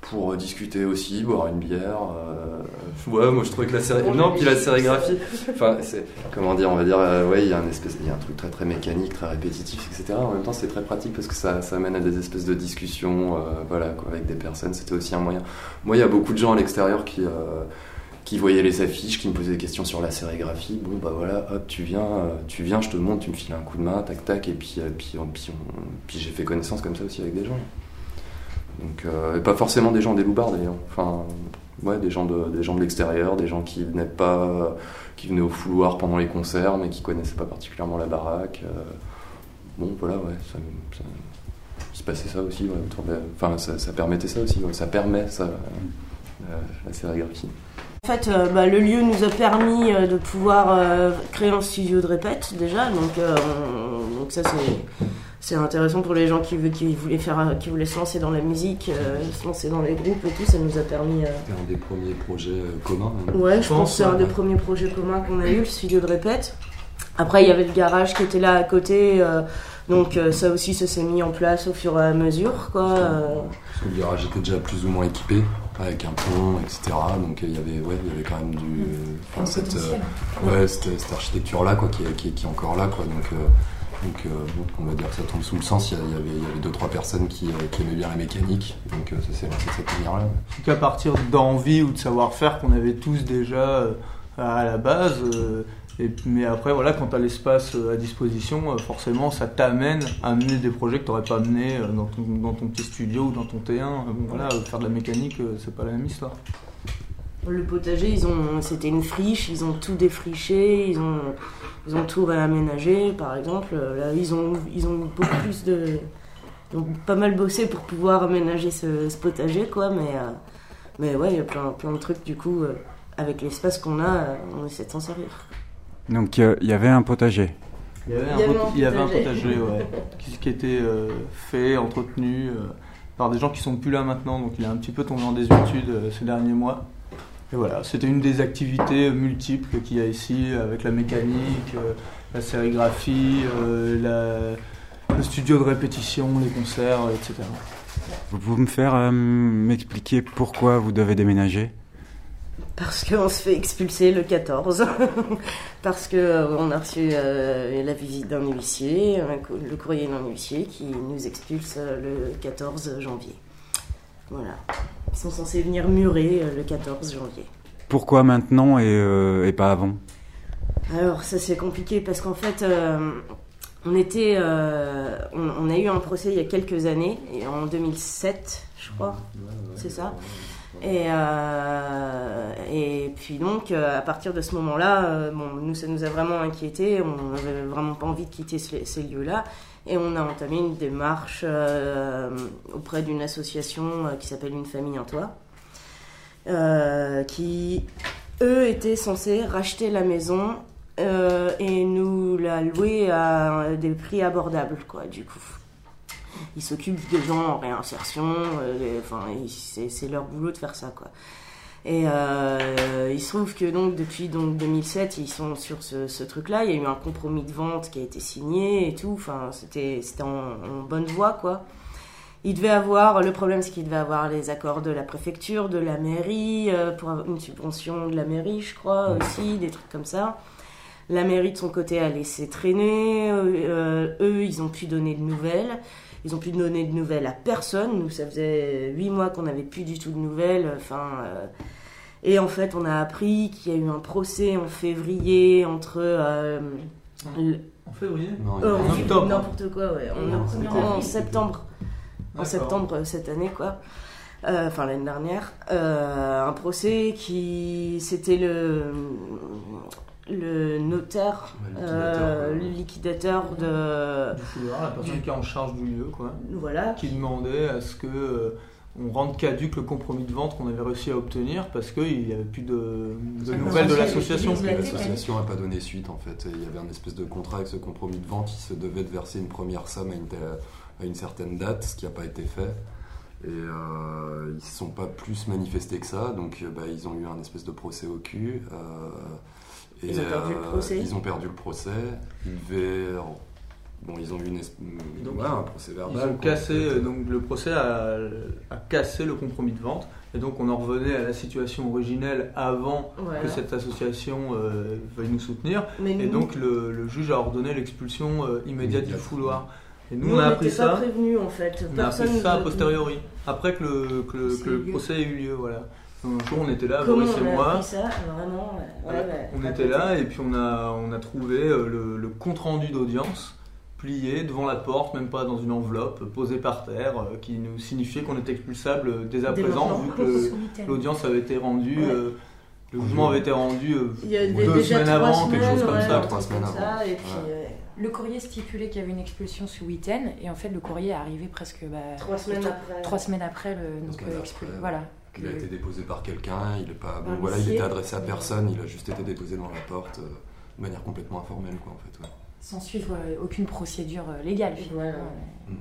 pour discuter aussi, boire une bière. euh, Ouais, moi je trouvais que la série... Non, puis la sérigraphie, enfin, c'est... Comment dire, on va dire, euh, ouais, il y a un espèce... il y a un truc très très mécanique, très répétitif, etc. En même temps, c'est très pratique parce que ça, ça amène à des espèces de discussions, euh, voilà, quoi, avec des personnes. C'était aussi un moyen. Moi, il y a beaucoup de gens à l'extérieur qui... euh, qui voyaient les affiches, qui me posaient des questions sur la sérigraphie. Bon, bah voilà, hop, tu viens, tu viens, je te montre, tu me files un coup de main, tac, tac, et puis, puis, puis j'ai fait connaissance comme ça aussi avec des gens. Euh, et pas forcément des gens des loupards d'ailleurs. Enfin, ouais, des gens de, des gens de l'extérieur, des gens qui venaient pas, qui venaient au fouloir pendant les concerts, mais qui connaissaient pas particulièrement la baraque. euh, bon, voilà, ouais, ça, se passait ça aussi, ouais, enfin, ça, permettait ça aussi, ça permet ça, euh, la sérigraphie. En fait, bah, le lieu nous a permis de pouvoir créer un studio de répète déjà, donc, on- donc ça c'est c'est intéressant pour les gens qui, veulent- qui voulaient faire, qui voulaient se lancer dans la musique, euh, se lancer dans les groupes et tout, ça nous a permis. euh, C'était un des premiers projets euh, communs. hein. Ouais, je pense que c'est un des premiers projets communs qu'on a eu, le studio de répète. Après, il y avait le garage qui était là à côté, euh, donc euh, ça aussi, ça s'est mis en place au fur et à mesure, quoi. euh. Parce que le garage était déjà plus ou moins équipé, avec un pont, etc. Donc il y avait, ouais, il y avait quand même du, Un cette, euh, ouais, cette, cette architecture-là, quoi, qui est, qui, qui est encore là, quoi. Donc, euh, donc euh, bon, on va dire que ça tombe sous le sens. Il y, avait, il y avait deux trois personnes qui, euh, aimaient bien la mécanique, donc euh, ça s'est lancé de cette manière-là. C'est qu'à partir d'envie ou de savoir-faire qu'on avait tous déjà euh, à la base. mais après, voilà, quand tu as l'espace à disposition, forcément, ça t'amène à mener des projets que tu n'aurais pas euh, dans ton, petit studio ou dans ton T1. Euh, bon, voilà, faire de la mécanique, c'est pas la même histoire. Le potager, ils ont, c'était une friche, ils ont tout défriché, ils ont, ils ont tout réaménagé, par exemple. Là, ils ont, ils ont beaucoup plus de, ils ont pas mal bossé pour pouvoir aménager ce, ce potager, quoi. Mais, euh, mais ouais, il y a plein, plein de trucs. Du coup, euh, avec l'espace qu'on a, euh, on essaie de s'en servir. Donc euh, il y avait un potager. Il y avait un, Il y avait pot- un il y avait un potager. potager ouais, qui, qui était euh, fait, entretenu euh, par des gens qui sont plus là maintenant, donc il est un petit peu tombé en désuétude euh, ces derniers mois. Et voilà, c'était une des activités multiples qu'il y a ici, avec la mécanique, euh, la sérigraphie, euh, la- le studio de répétition, les concerts, etc. Vous pouvez me faire euh, m'expliquer pourquoi vous devez déménager? Parce qu'on se fait expulser le 14. Parce que euh, on a reçu euh, la visite d'un huissier, un co- le courrier d'un huissier qui nous expulse euh, le 14 janvier. Voilà. Ils sont censés venir murer euh, le 14 janvier. Pourquoi maintenant et, euh, et pas avant? Alors ça c'est compliqué parce qu'en fait euh, on était, euh, on, on a eu un procès il y a quelques années, et en 2007 je crois, c'est ça. Et, et puis donc à partir de ce moment-là, bon, nous ça nous a vraiment inquiété, on n'avait vraiment pas envie de quitter ce- ces lieux-là. Et on a entamé une démarche euh, auprès d'une association euh, qui s'appelle Une famille en toi, euh, qui, eux, étaient censés racheter la maison et nous la louer à des prix abordables, du coup. Ils s'occupent des gens en réinsertion, c'est leur boulot de faire ça, quoi. Et euh, il se trouve que donc depuis donc 2007, ils sont sur ce, ce truc-là. Il y a eu un compromis de vente qui a été signé et tout. Enfin, c'était en, en bonne voie, quoi. Il devait avoir, le problème c'est qu'il devait avoir les accords de la préfecture, de la mairie, euh, pour avoir une subvention de la mairie, je crois, aussi, des trucs comme ça. La mairie de son côté a laissé traîner. euh, eux, ils ont pu donner de nouvelles. Ils ont pu donner de nouvelles à personne. Nous, ça faisait huit mois qu'on n'avait plus du tout de nouvelles. Enfin, euh, et en fait, on a appris qu'il y a eu un procès en février entre. euh, le- En février Non, euh, En octobre. N'importe quoi, ouais. En, Non, septembre. En septembre cette année, quoi. Euh, Enfin, l'année dernière. Euh, un procès qui. C'était le. Le notaire, Ouais, euh, liquidateur, le liquidateur de. Du fouloir, la personne qui est en charge du lieu, quoi. Voilà. Qui demandait à ce que euh, on rende caduque le compromis de vente qu'on avait réussi à obtenir parce qu'il n'y avait plus de, de nouvelles de l'association. Parce que L'association n'a pas donné suite en fait. Il y avait un espèce de contrat avec ce compromis de vente. Il se devait de verser une première somme à une, telle- à une certaine date, ce qui n'a pas été fait. Et euh, ils ne se sont pas plus manifestés que ça. Donc bah, ils ont eu un espèce de procès au cul. euh, et, Ils ont perdu le euh, procès. Ils ont perdu le procès. Ils devaient. Bon, ils ont eu une es- Donc, ouais, un procès Ils verbal. ont cassé, euh, donc le procès a, a cassé le compromis de vente. Et donc on en revenait à la situation originelle avant Voilà. que cette association euh, veuille nous soutenir. Mais et nous- donc le, le juge a ordonné l'expulsion euh, immédiate du fouloir. Et nous, Nous, on a appris pas ça. prévenus, en fait. On a Personne appris ça a posteriori, après que le, que le, que procès ait eu lieu. Voilà. Un jour, on était là, Comment Boris et on moi. appris ça Vraiment, ouais, ouais, ouais. On était là et puis on a, on a trouvé euh, le, le compte-rendu d'audience plié devant la porte, même pas dans une enveloppe, posé par terre, euh, qui nous signifiait qu'on était expulsable dès à Dès présent, vu que l'audience avait été rendue, Ouais. euh, le jugement avait été rendu euh, Il y a deux déjà semaines trois avant, quelque chose semaines, comme ouais, ça. comme et puis, euh, Le courrier stipulait qu'il y avait une expulsion ce week-end et en fait le courrier est arrivé presque bah, Trois semaines trois- après. Trois semaines après le Deux donc, semaines euh, voilà. Il a été déposé par quelqu'un, il est pas bon, voilà, il était adressé à personne, il a juste été déposé devant la porte euh, de manière complètement informelle quoi en fait. ouais. sans suivre euh, aucune procédure euh, légale finalement. Voilà.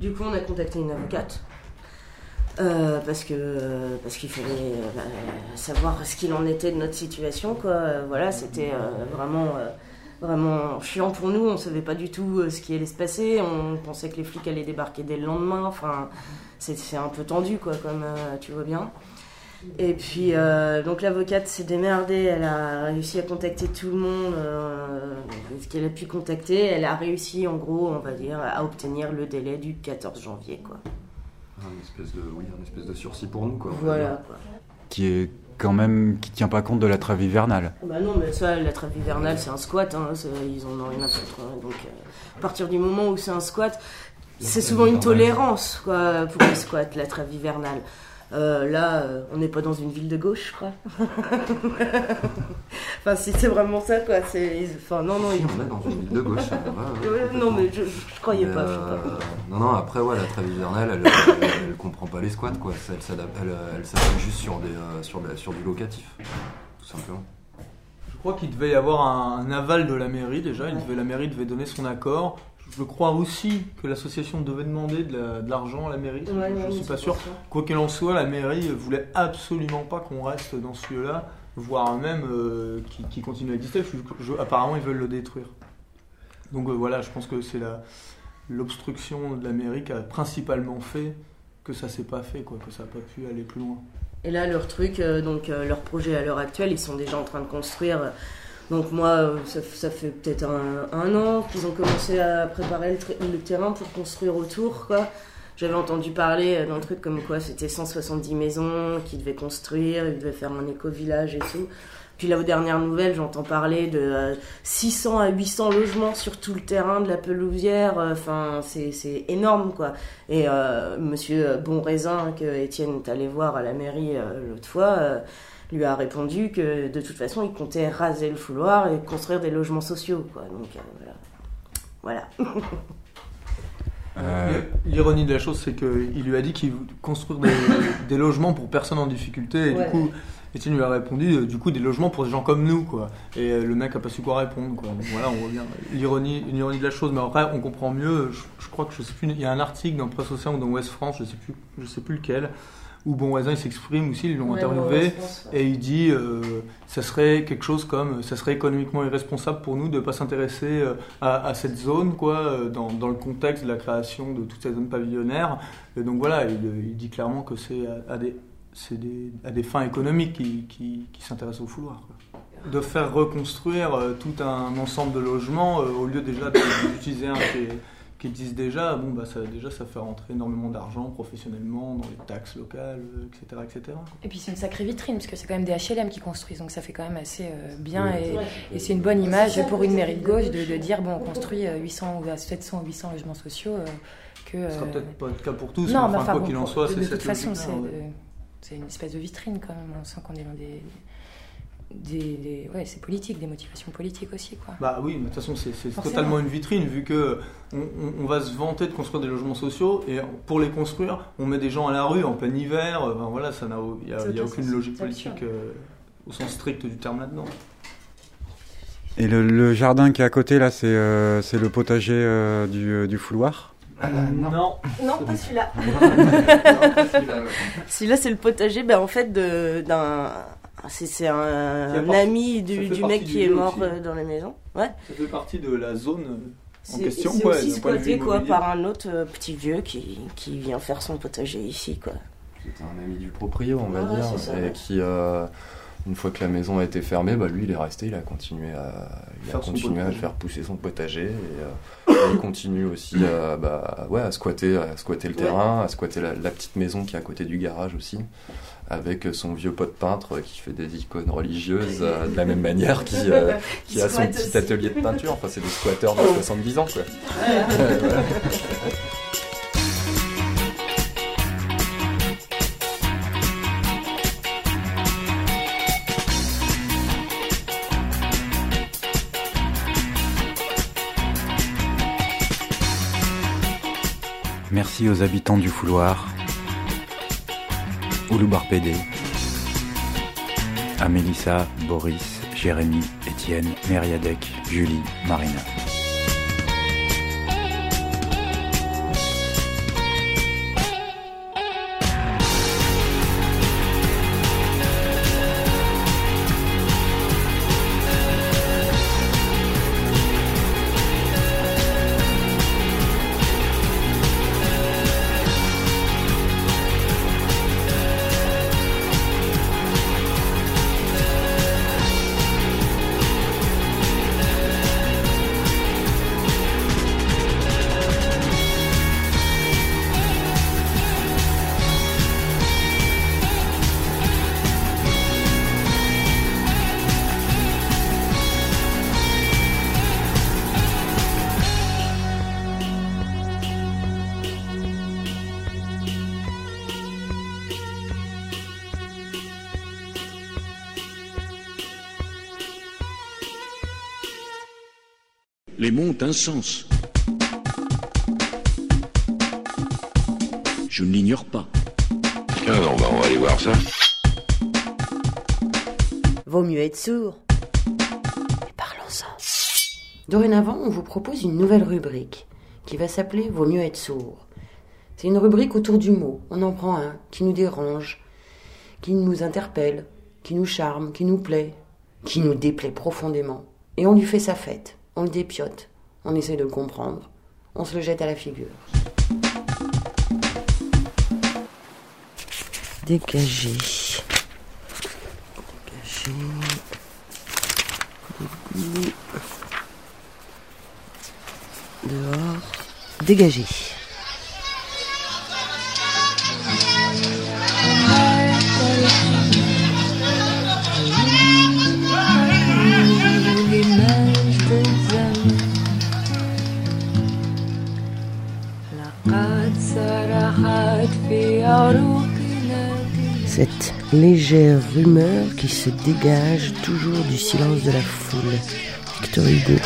Du coup, on a contacté une avocate. euh, parce que parce qu'il fallait euh, bah, savoir ce qu'il en était de notre situation quoi voilà c'était euh, vraiment euh, vraiment chiant pour nous on savait pas du tout euh, ce qui allait se passer on pensait que les flics allaient débarquer dès le lendemain enfin c'est c'est un peu tendu quoi comme euh, tu vois bien et puis euh, donc l'avocate s'est démerdée, elle a réussi à contacter tout le monde, euh, ce qu'elle a pu contacter, elle a réussi en gros, on va dire, à obtenir le délai du 14 janvier quoi. Un espèce de oui, un espèce de sursis pour nous quoi. Voilà quoi. Qui est quand même qui tient pas compte de la trêve hivernale. Bah non mais ça, la trêve hivernale c'est un squat, hein, ils en ont rien à foutre. hein. donc euh, à partir du moment où c'est un squat, c'est souvent une tolérance quoi, pour les squats, la trêve hivernale. Euh, là, euh, on n'est pas dans une ville de gauche, je crois. enfin, si c'est vraiment ça, quoi. C'est... Enfin, non, non. Si, il- on est dans une ville de gauche. ouais, ouais, Ouais, non, mais je, je croyais Mais, pas. je sais pas. euh, non, non, après, ouais, la trêve hivernale, elle, elle, elle comprend pas les squats, quoi. Elle, s'adapte- elle, elle s'appuie juste sur, des, euh, sur, de la- sur du locatif, tout simplement. Je crois qu'il devait y avoir un, un aval de la mairie déjà, il devait, la mairie devait donner son accord. Je crois aussi que l'association devait demander de, la- de l'argent à la mairie, Ouais, je ne suis pas sûr. Quoi qu'il en soit, la mairie voulait absolument pas qu'on reste dans ce lieu-là, voire même euh, qui, qui continue à exister. Je- je- apparemment, ils veulent le détruire. Donc euh, voilà, je pense que c'est l'obstruction de la mairie qui a principalement fait que ça s'est pas fait, quoi, que ça n'a pas pu aller plus loin. Et là, leur truc, euh, donc euh, leur projet à l'heure actuelle, ils sont déjà en train de construire. Euh, Donc moi, euh, ça, fait peut-être un, an qu'ils ont commencé à préparer le, terrain pour construire autour, quoi. J'avais entendu parler euh, d'un truc comme quoi c'était 170 maisons qu'ils devaient construire, ils devaient faire un éco-village et tout. Puis là, aux dernières nouvelles, j'entends parler de euh, 600 à 800 logements sur tout le terrain de la Pelouvière. euh, Enfin, c'est énorme, quoi. Et euh, Monsieur Bonraisin, que Étienne est allé voir à la mairie euh, l'autre fois, euh, lui a répondu que de toute façon, il comptait raser le fouloir et construire des logements sociaux, quoi. Donc euh, voilà. Voilà. Euh, L'ironie de la chose, c'est qu'il lui a dit qu'il voulait construire des, des logements pour personnes en difficulté. Et Ouais. du coup, Étienne lui a répondu, euh, du coup, des logements pour des gens comme nous, quoi. Et le mec a pas su quoi répondre, quoi. Donc voilà, on revient. L'ironie, l'ironie de la chose, mais après, on comprend mieux. Je, je crois que je sais plus, il y a un article dans Presse Océan ou dans Ouest France, je sais plus, je sais plus lequel, où Bon Voisin s'exprime aussi, ils l'ont Ouais, interviewé, ouais, ouais. et il dit euh, ça serait quelque chose comme ça serait économiquement irresponsable pour nous de ne pas s'intéresser euh, à, à cette zone quoi, euh, dans, dans le contexte de la création de toute cette zone pavillonnaire. Et donc voilà, il, il dit clairement que c'est à, à des, c'est des, à des fins économiques qui, qui, qui s'intéressent au fouloir. quoi. De faire reconstruire euh, tout un ensemble de logements euh, au lieu déjà d'utiliser un qui, est- qui existe déjà, bon bah ça déjà ça fait rentrer énormément d'argent professionnellement dans les taxes locales, euh, etc. etc. Et puis c'est une sacrée vitrine, parce que c'est quand même des HLM qui construisent, donc ça fait quand même assez euh, bien. Oui. Et, Ouais. et c'est une bonne image pour une mairie de gauche de, de dire bon, on construit euh, 800 ou à 700 ou 800 logements sociaux. euh, que, Ce sera euh, peut-être pas le cas pour tous, non, mais enfin, enfin, quoi bon, qu'il en soit, de, c'est de cette toute façon, c'est logique-là, ouais. de- c'est une espèce de vitrine quand même. On sent qu'on est dans des, des, des- ouais, c'est politique, des motivations politiques aussi, quoi. Bah oui, mais de toute façon, c'est totalement une vitrine, vu que on, on- on va se vanter de construire des logements sociaux, et pour les construire, on met des gens à la rue en plein hiver. euh, Enfin, voilà, ça n'a, il n'y a, y aucune logique politique euh, au sens strict du terme là-dedans. Et le, le jardin qui est à côté, là, c'est euh, le potager euh, du, du fouloir? Non. Non, pas celui-là. pas celui-là, ouais. c'est le potager, ben, en fait, d'un. C'est c'est un, a ami du, mec du qui est mort aussi. euh, dans la maison. Ouais. Ça fait partie de la zone en C'est question, c'est quoi, aussi squatté quoi, par un autre euh, petit vieux qui, qui vient faire son potager ici. Quoi. C'était un ami du proprio, on va Ouais, dire, c'est ça, et ouais. qui, euh, une fois que la maison a été fermée, bah, lui, il est resté, il a continué à, il a Faire son continué à faire pousser son potager, et, euh, il continue aussi à, bah, ouais, à, squatter, à squatter le Ouais. terrain, à squatter la, la petite maison qui est à côté du garage aussi, avec son vieux pote peintre qui fait des icônes religieuses euh, de la même manière, qui, euh, qui a son petit aussi. atelier de peinture, enfin c'est des squatteurs de 70 ans, quoi. Voilà. Merci aux habitants du fouloir, Ouloubar PD, à Mélissa, Boris, Jérémy, Étienne, Mériadec, Julie, Marina. Mots ont un sens. Je ne l'ignore pas. Tiens, on va, on va aller voir ça. Vaut mieux être sourd. Et parlons-en. Dorénavant, on vous propose une nouvelle rubrique qui va s'appeler Vaut mieux être sourd. C'est une rubrique autour du mot. On en prend un qui nous dérange, qui nous interpelle, qui nous charme, qui nous plaît, qui nous déplaît profondément. Et on lui fait sa fête. On le dépiote. On essaie de le comprendre. On se le jette à la figure. Dégager. Dégager. Debout. Dehors. Dégager. Cette légère rumeur qui se dégage toujours du silence de la foule. Victor Hugo.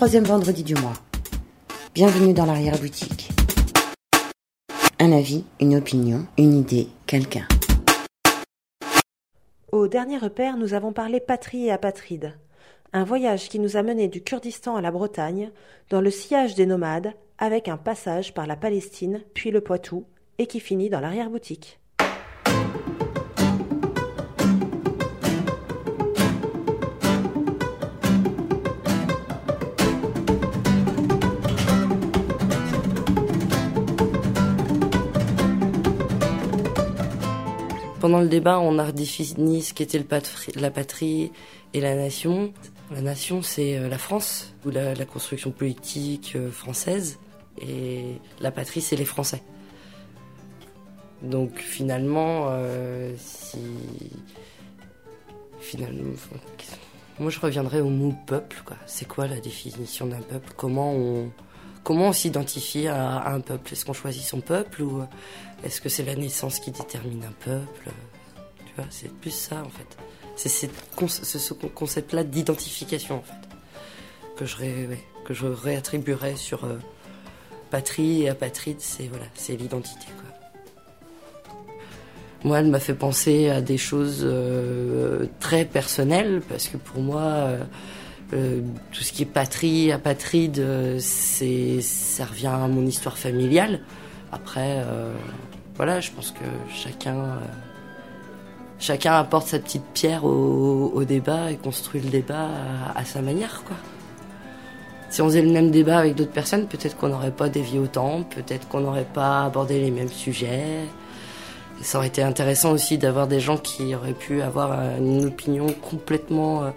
Troisièmes vendredis du mois. Bienvenue dans l'arrière-boutique. Un avis, une opinion, une idée, quelqu'un. Au dernier repère, nous avons parlé patrie et apatride. Un voyage qui nous a menés du Kurdistan à la Bretagne, dans le sillage des nomades, avec un passage par la Palestine, puis le Poitou, et qui finit dans l'arrière-boutique. Pendant le débat, on a redéfini ce qu'était la patrie et la nation. La nation, c'est euh, la France, ou la, construction politique euh, française, et la patrie, c'est les Français. Donc finalement, euh, si finalement, moi je reviendrai au mot peuple. Quoi. C'est quoi la définition d'un peuple? Comment on comment on s'identifie à un peuple? Est-ce qu'on choisit son peuple ou est-ce que c'est la naissance qui détermine un peuple? Tu vois, c'est plus ça en fait. C'est ce, ce concept-là d'identification en fait que je réattribuerais sur euh, patrie et apatride. C'est voilà, c'est l'identité quoi. Moi, elle m'a fait penser à des choses euh, très personnelles parce que pour moi, euh, tout ce qui est patrie, apatride, ça revient à mon histoire familiale. Après, voilà, je pense que chacun euh, chacun apporte sa petite pierre au, débat et construit le débat à, sa manière. Si on faisait le même débat avec d'autres personnes, peut-être qu'on n'aurait pas dévié autant, peut-être qu'on n'aurait pas abordé les mêmes sujets. Et ça aurait été intéressant aussi d'avoir des gens qui auraient pu avoir une opinion complètement euh,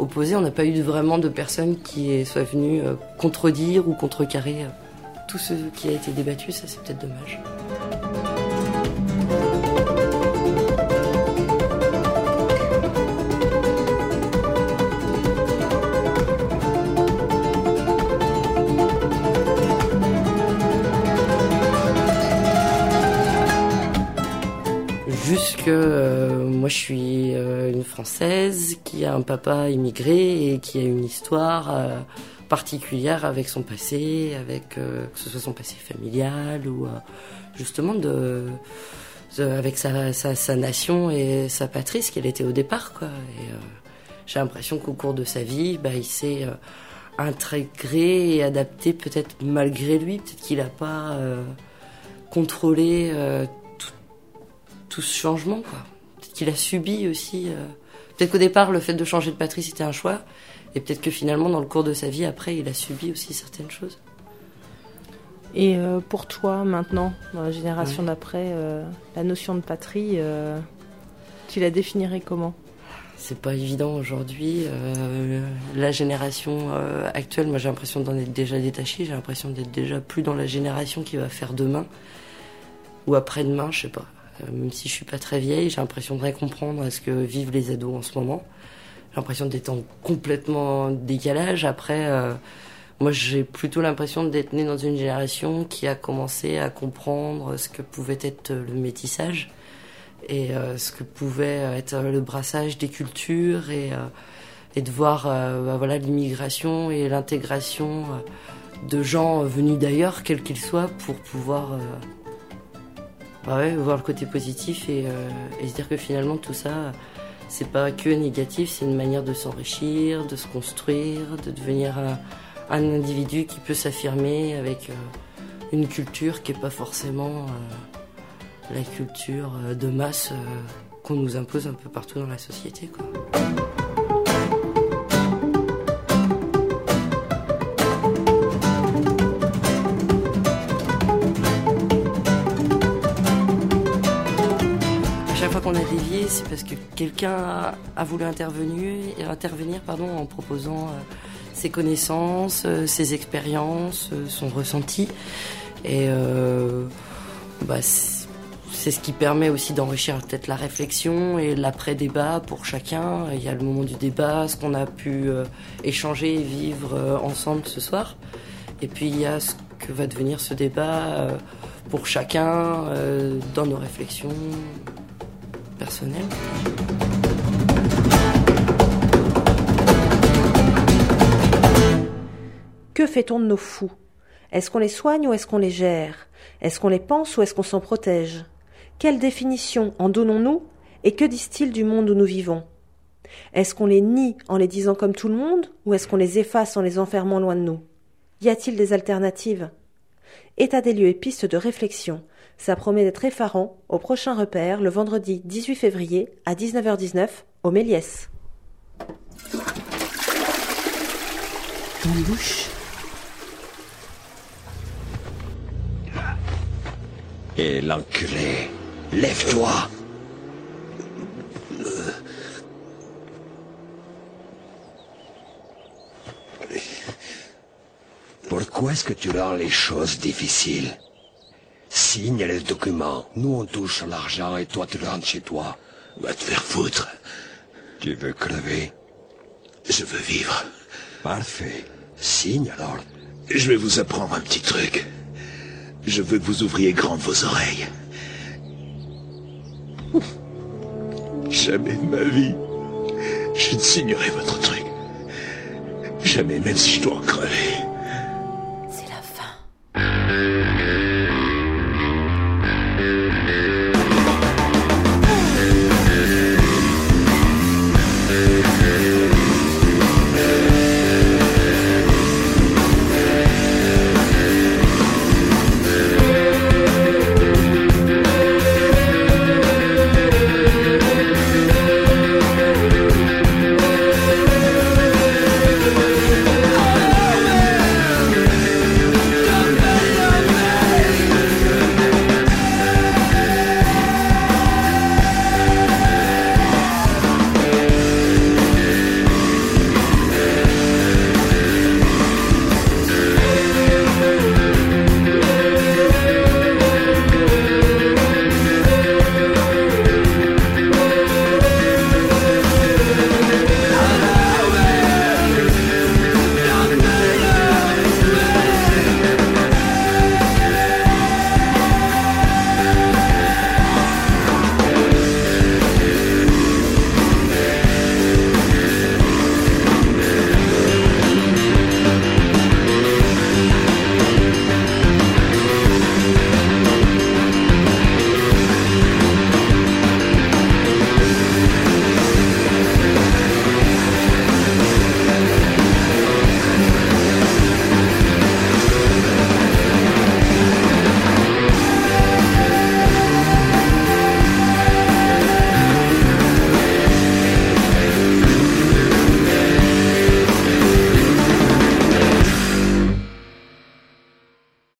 opposée. On n'a pas eu vraiment de personnes qui soient venues euh, contredire ou contrecarrer tout ce qui a été débattu. Ça, c'est peut-être dommage. Que euh, moi je suis euh, une Française qui a un papa immigré et qui a une histoire euh, particulière avec son passé, avec que ce soit son passé familial ou justement de, avec sa, nation et sa patrie, ce qu'elle était au départ quoi. J'ai l'impression qu'au cours de sa vie, bah, il s'est intégré et adapté peut-être malgré lui, peut-être qu'il n'a pas contrôlé tout, ce changement, quoi. Peut-être qu'il a subi aussi. euh, Peut-être qu'au départ, le fait de changer de patrie, c'était un choix. Et peut-être que finalement, dans le cours de sa vie, après, il a subi aussi certaines choses. Et euh, pour toi, maintenant, dans la génération d'après, euh, la notion de patrie, tu la définirais comment? C'est pas évident aujourd'hui. euh, la génération euh, actuelle, moi j'ai l'impression d'en être déjà détaché. J'ai l'impression d'être déjà plus dans la génération qui va faire demain ou après-demain, je sais pas. Euh, même si je suis pas très vieille, j'ai l'impression de rien comprendre ce que vivent les ados en ce moment. J'ai l'impression d'être en complètement décalage. Après, euh, moi j'ai plutôt l'impression d'être né dans une génération qui a commencé à comprendre ce que pouvait être le métissage et euh, ce que pouvait être le brassage des cultures et, de voir bah, voilà l'immigration et l'intégration de gens venus d'ailleurs, quels qu'ils soient, pour pouvoir bah ouais, voir le côté positif et, euh, et se dire que finalement tout ça, c'est pas que négatif, c'est une manière de s'enrichir, de se construire, de devenir un, individu qui peut s'affirmer avec euh, une culture qui est pas forcément euh, la culture de masse qu'on nous impose un peu partout dans la société. Qu'on a dévié, c'est parce que quelqu'un a, voulu intervenir, intervenir pardon, en proposant euh, ses connaissances, euh, ses expériences, euh, son ressenti. Et bah, c'est ce qui permet aussi d'enrichir peut-être la réflexion et l'après-débat pour chacun. Il y a le moment du débat, ce qu'on a pu échanger et vivre ensemble ce soir. Et puis il y a ce que va devenir ce débat pour chacun dans nos réflexions Que fait-on de nos fous? Est-ce qu'on les soigne ou est-ce qu'on les gère? Est-ce qu'on les pense ou est-ce qu'on s'en protège? Quelle définition en donnons-nous et que disent-ils du monde où nous vivons? Est-ce qu'on les nie en les disant comme tout le monde ou est-ce qu'on les efface en les enfermant loin de nous? Y a-t-il des alternatives? État des lieux et pistes de réflexion. Ça promet d'être effarant au prochain repère le vendredi 18 février à 19h19 au Méliès. Une bouche. Et l'enculé, lève-toi. Pourquoi est-ce que tu rends les choses difficiles? Signe les documents. Nous, on touche l'argent et toi, tu rentres chez toi. Va te faire foutre. Tu veux crever? Je veux vivre. Parfait. Signe alors. Je vais vous apprendre un petit truc. Je veux que vous ouvriez grandes vos oreilles. Jamais de ma vie, je ne signerai votre truc. Jamais, même si je dois en crever.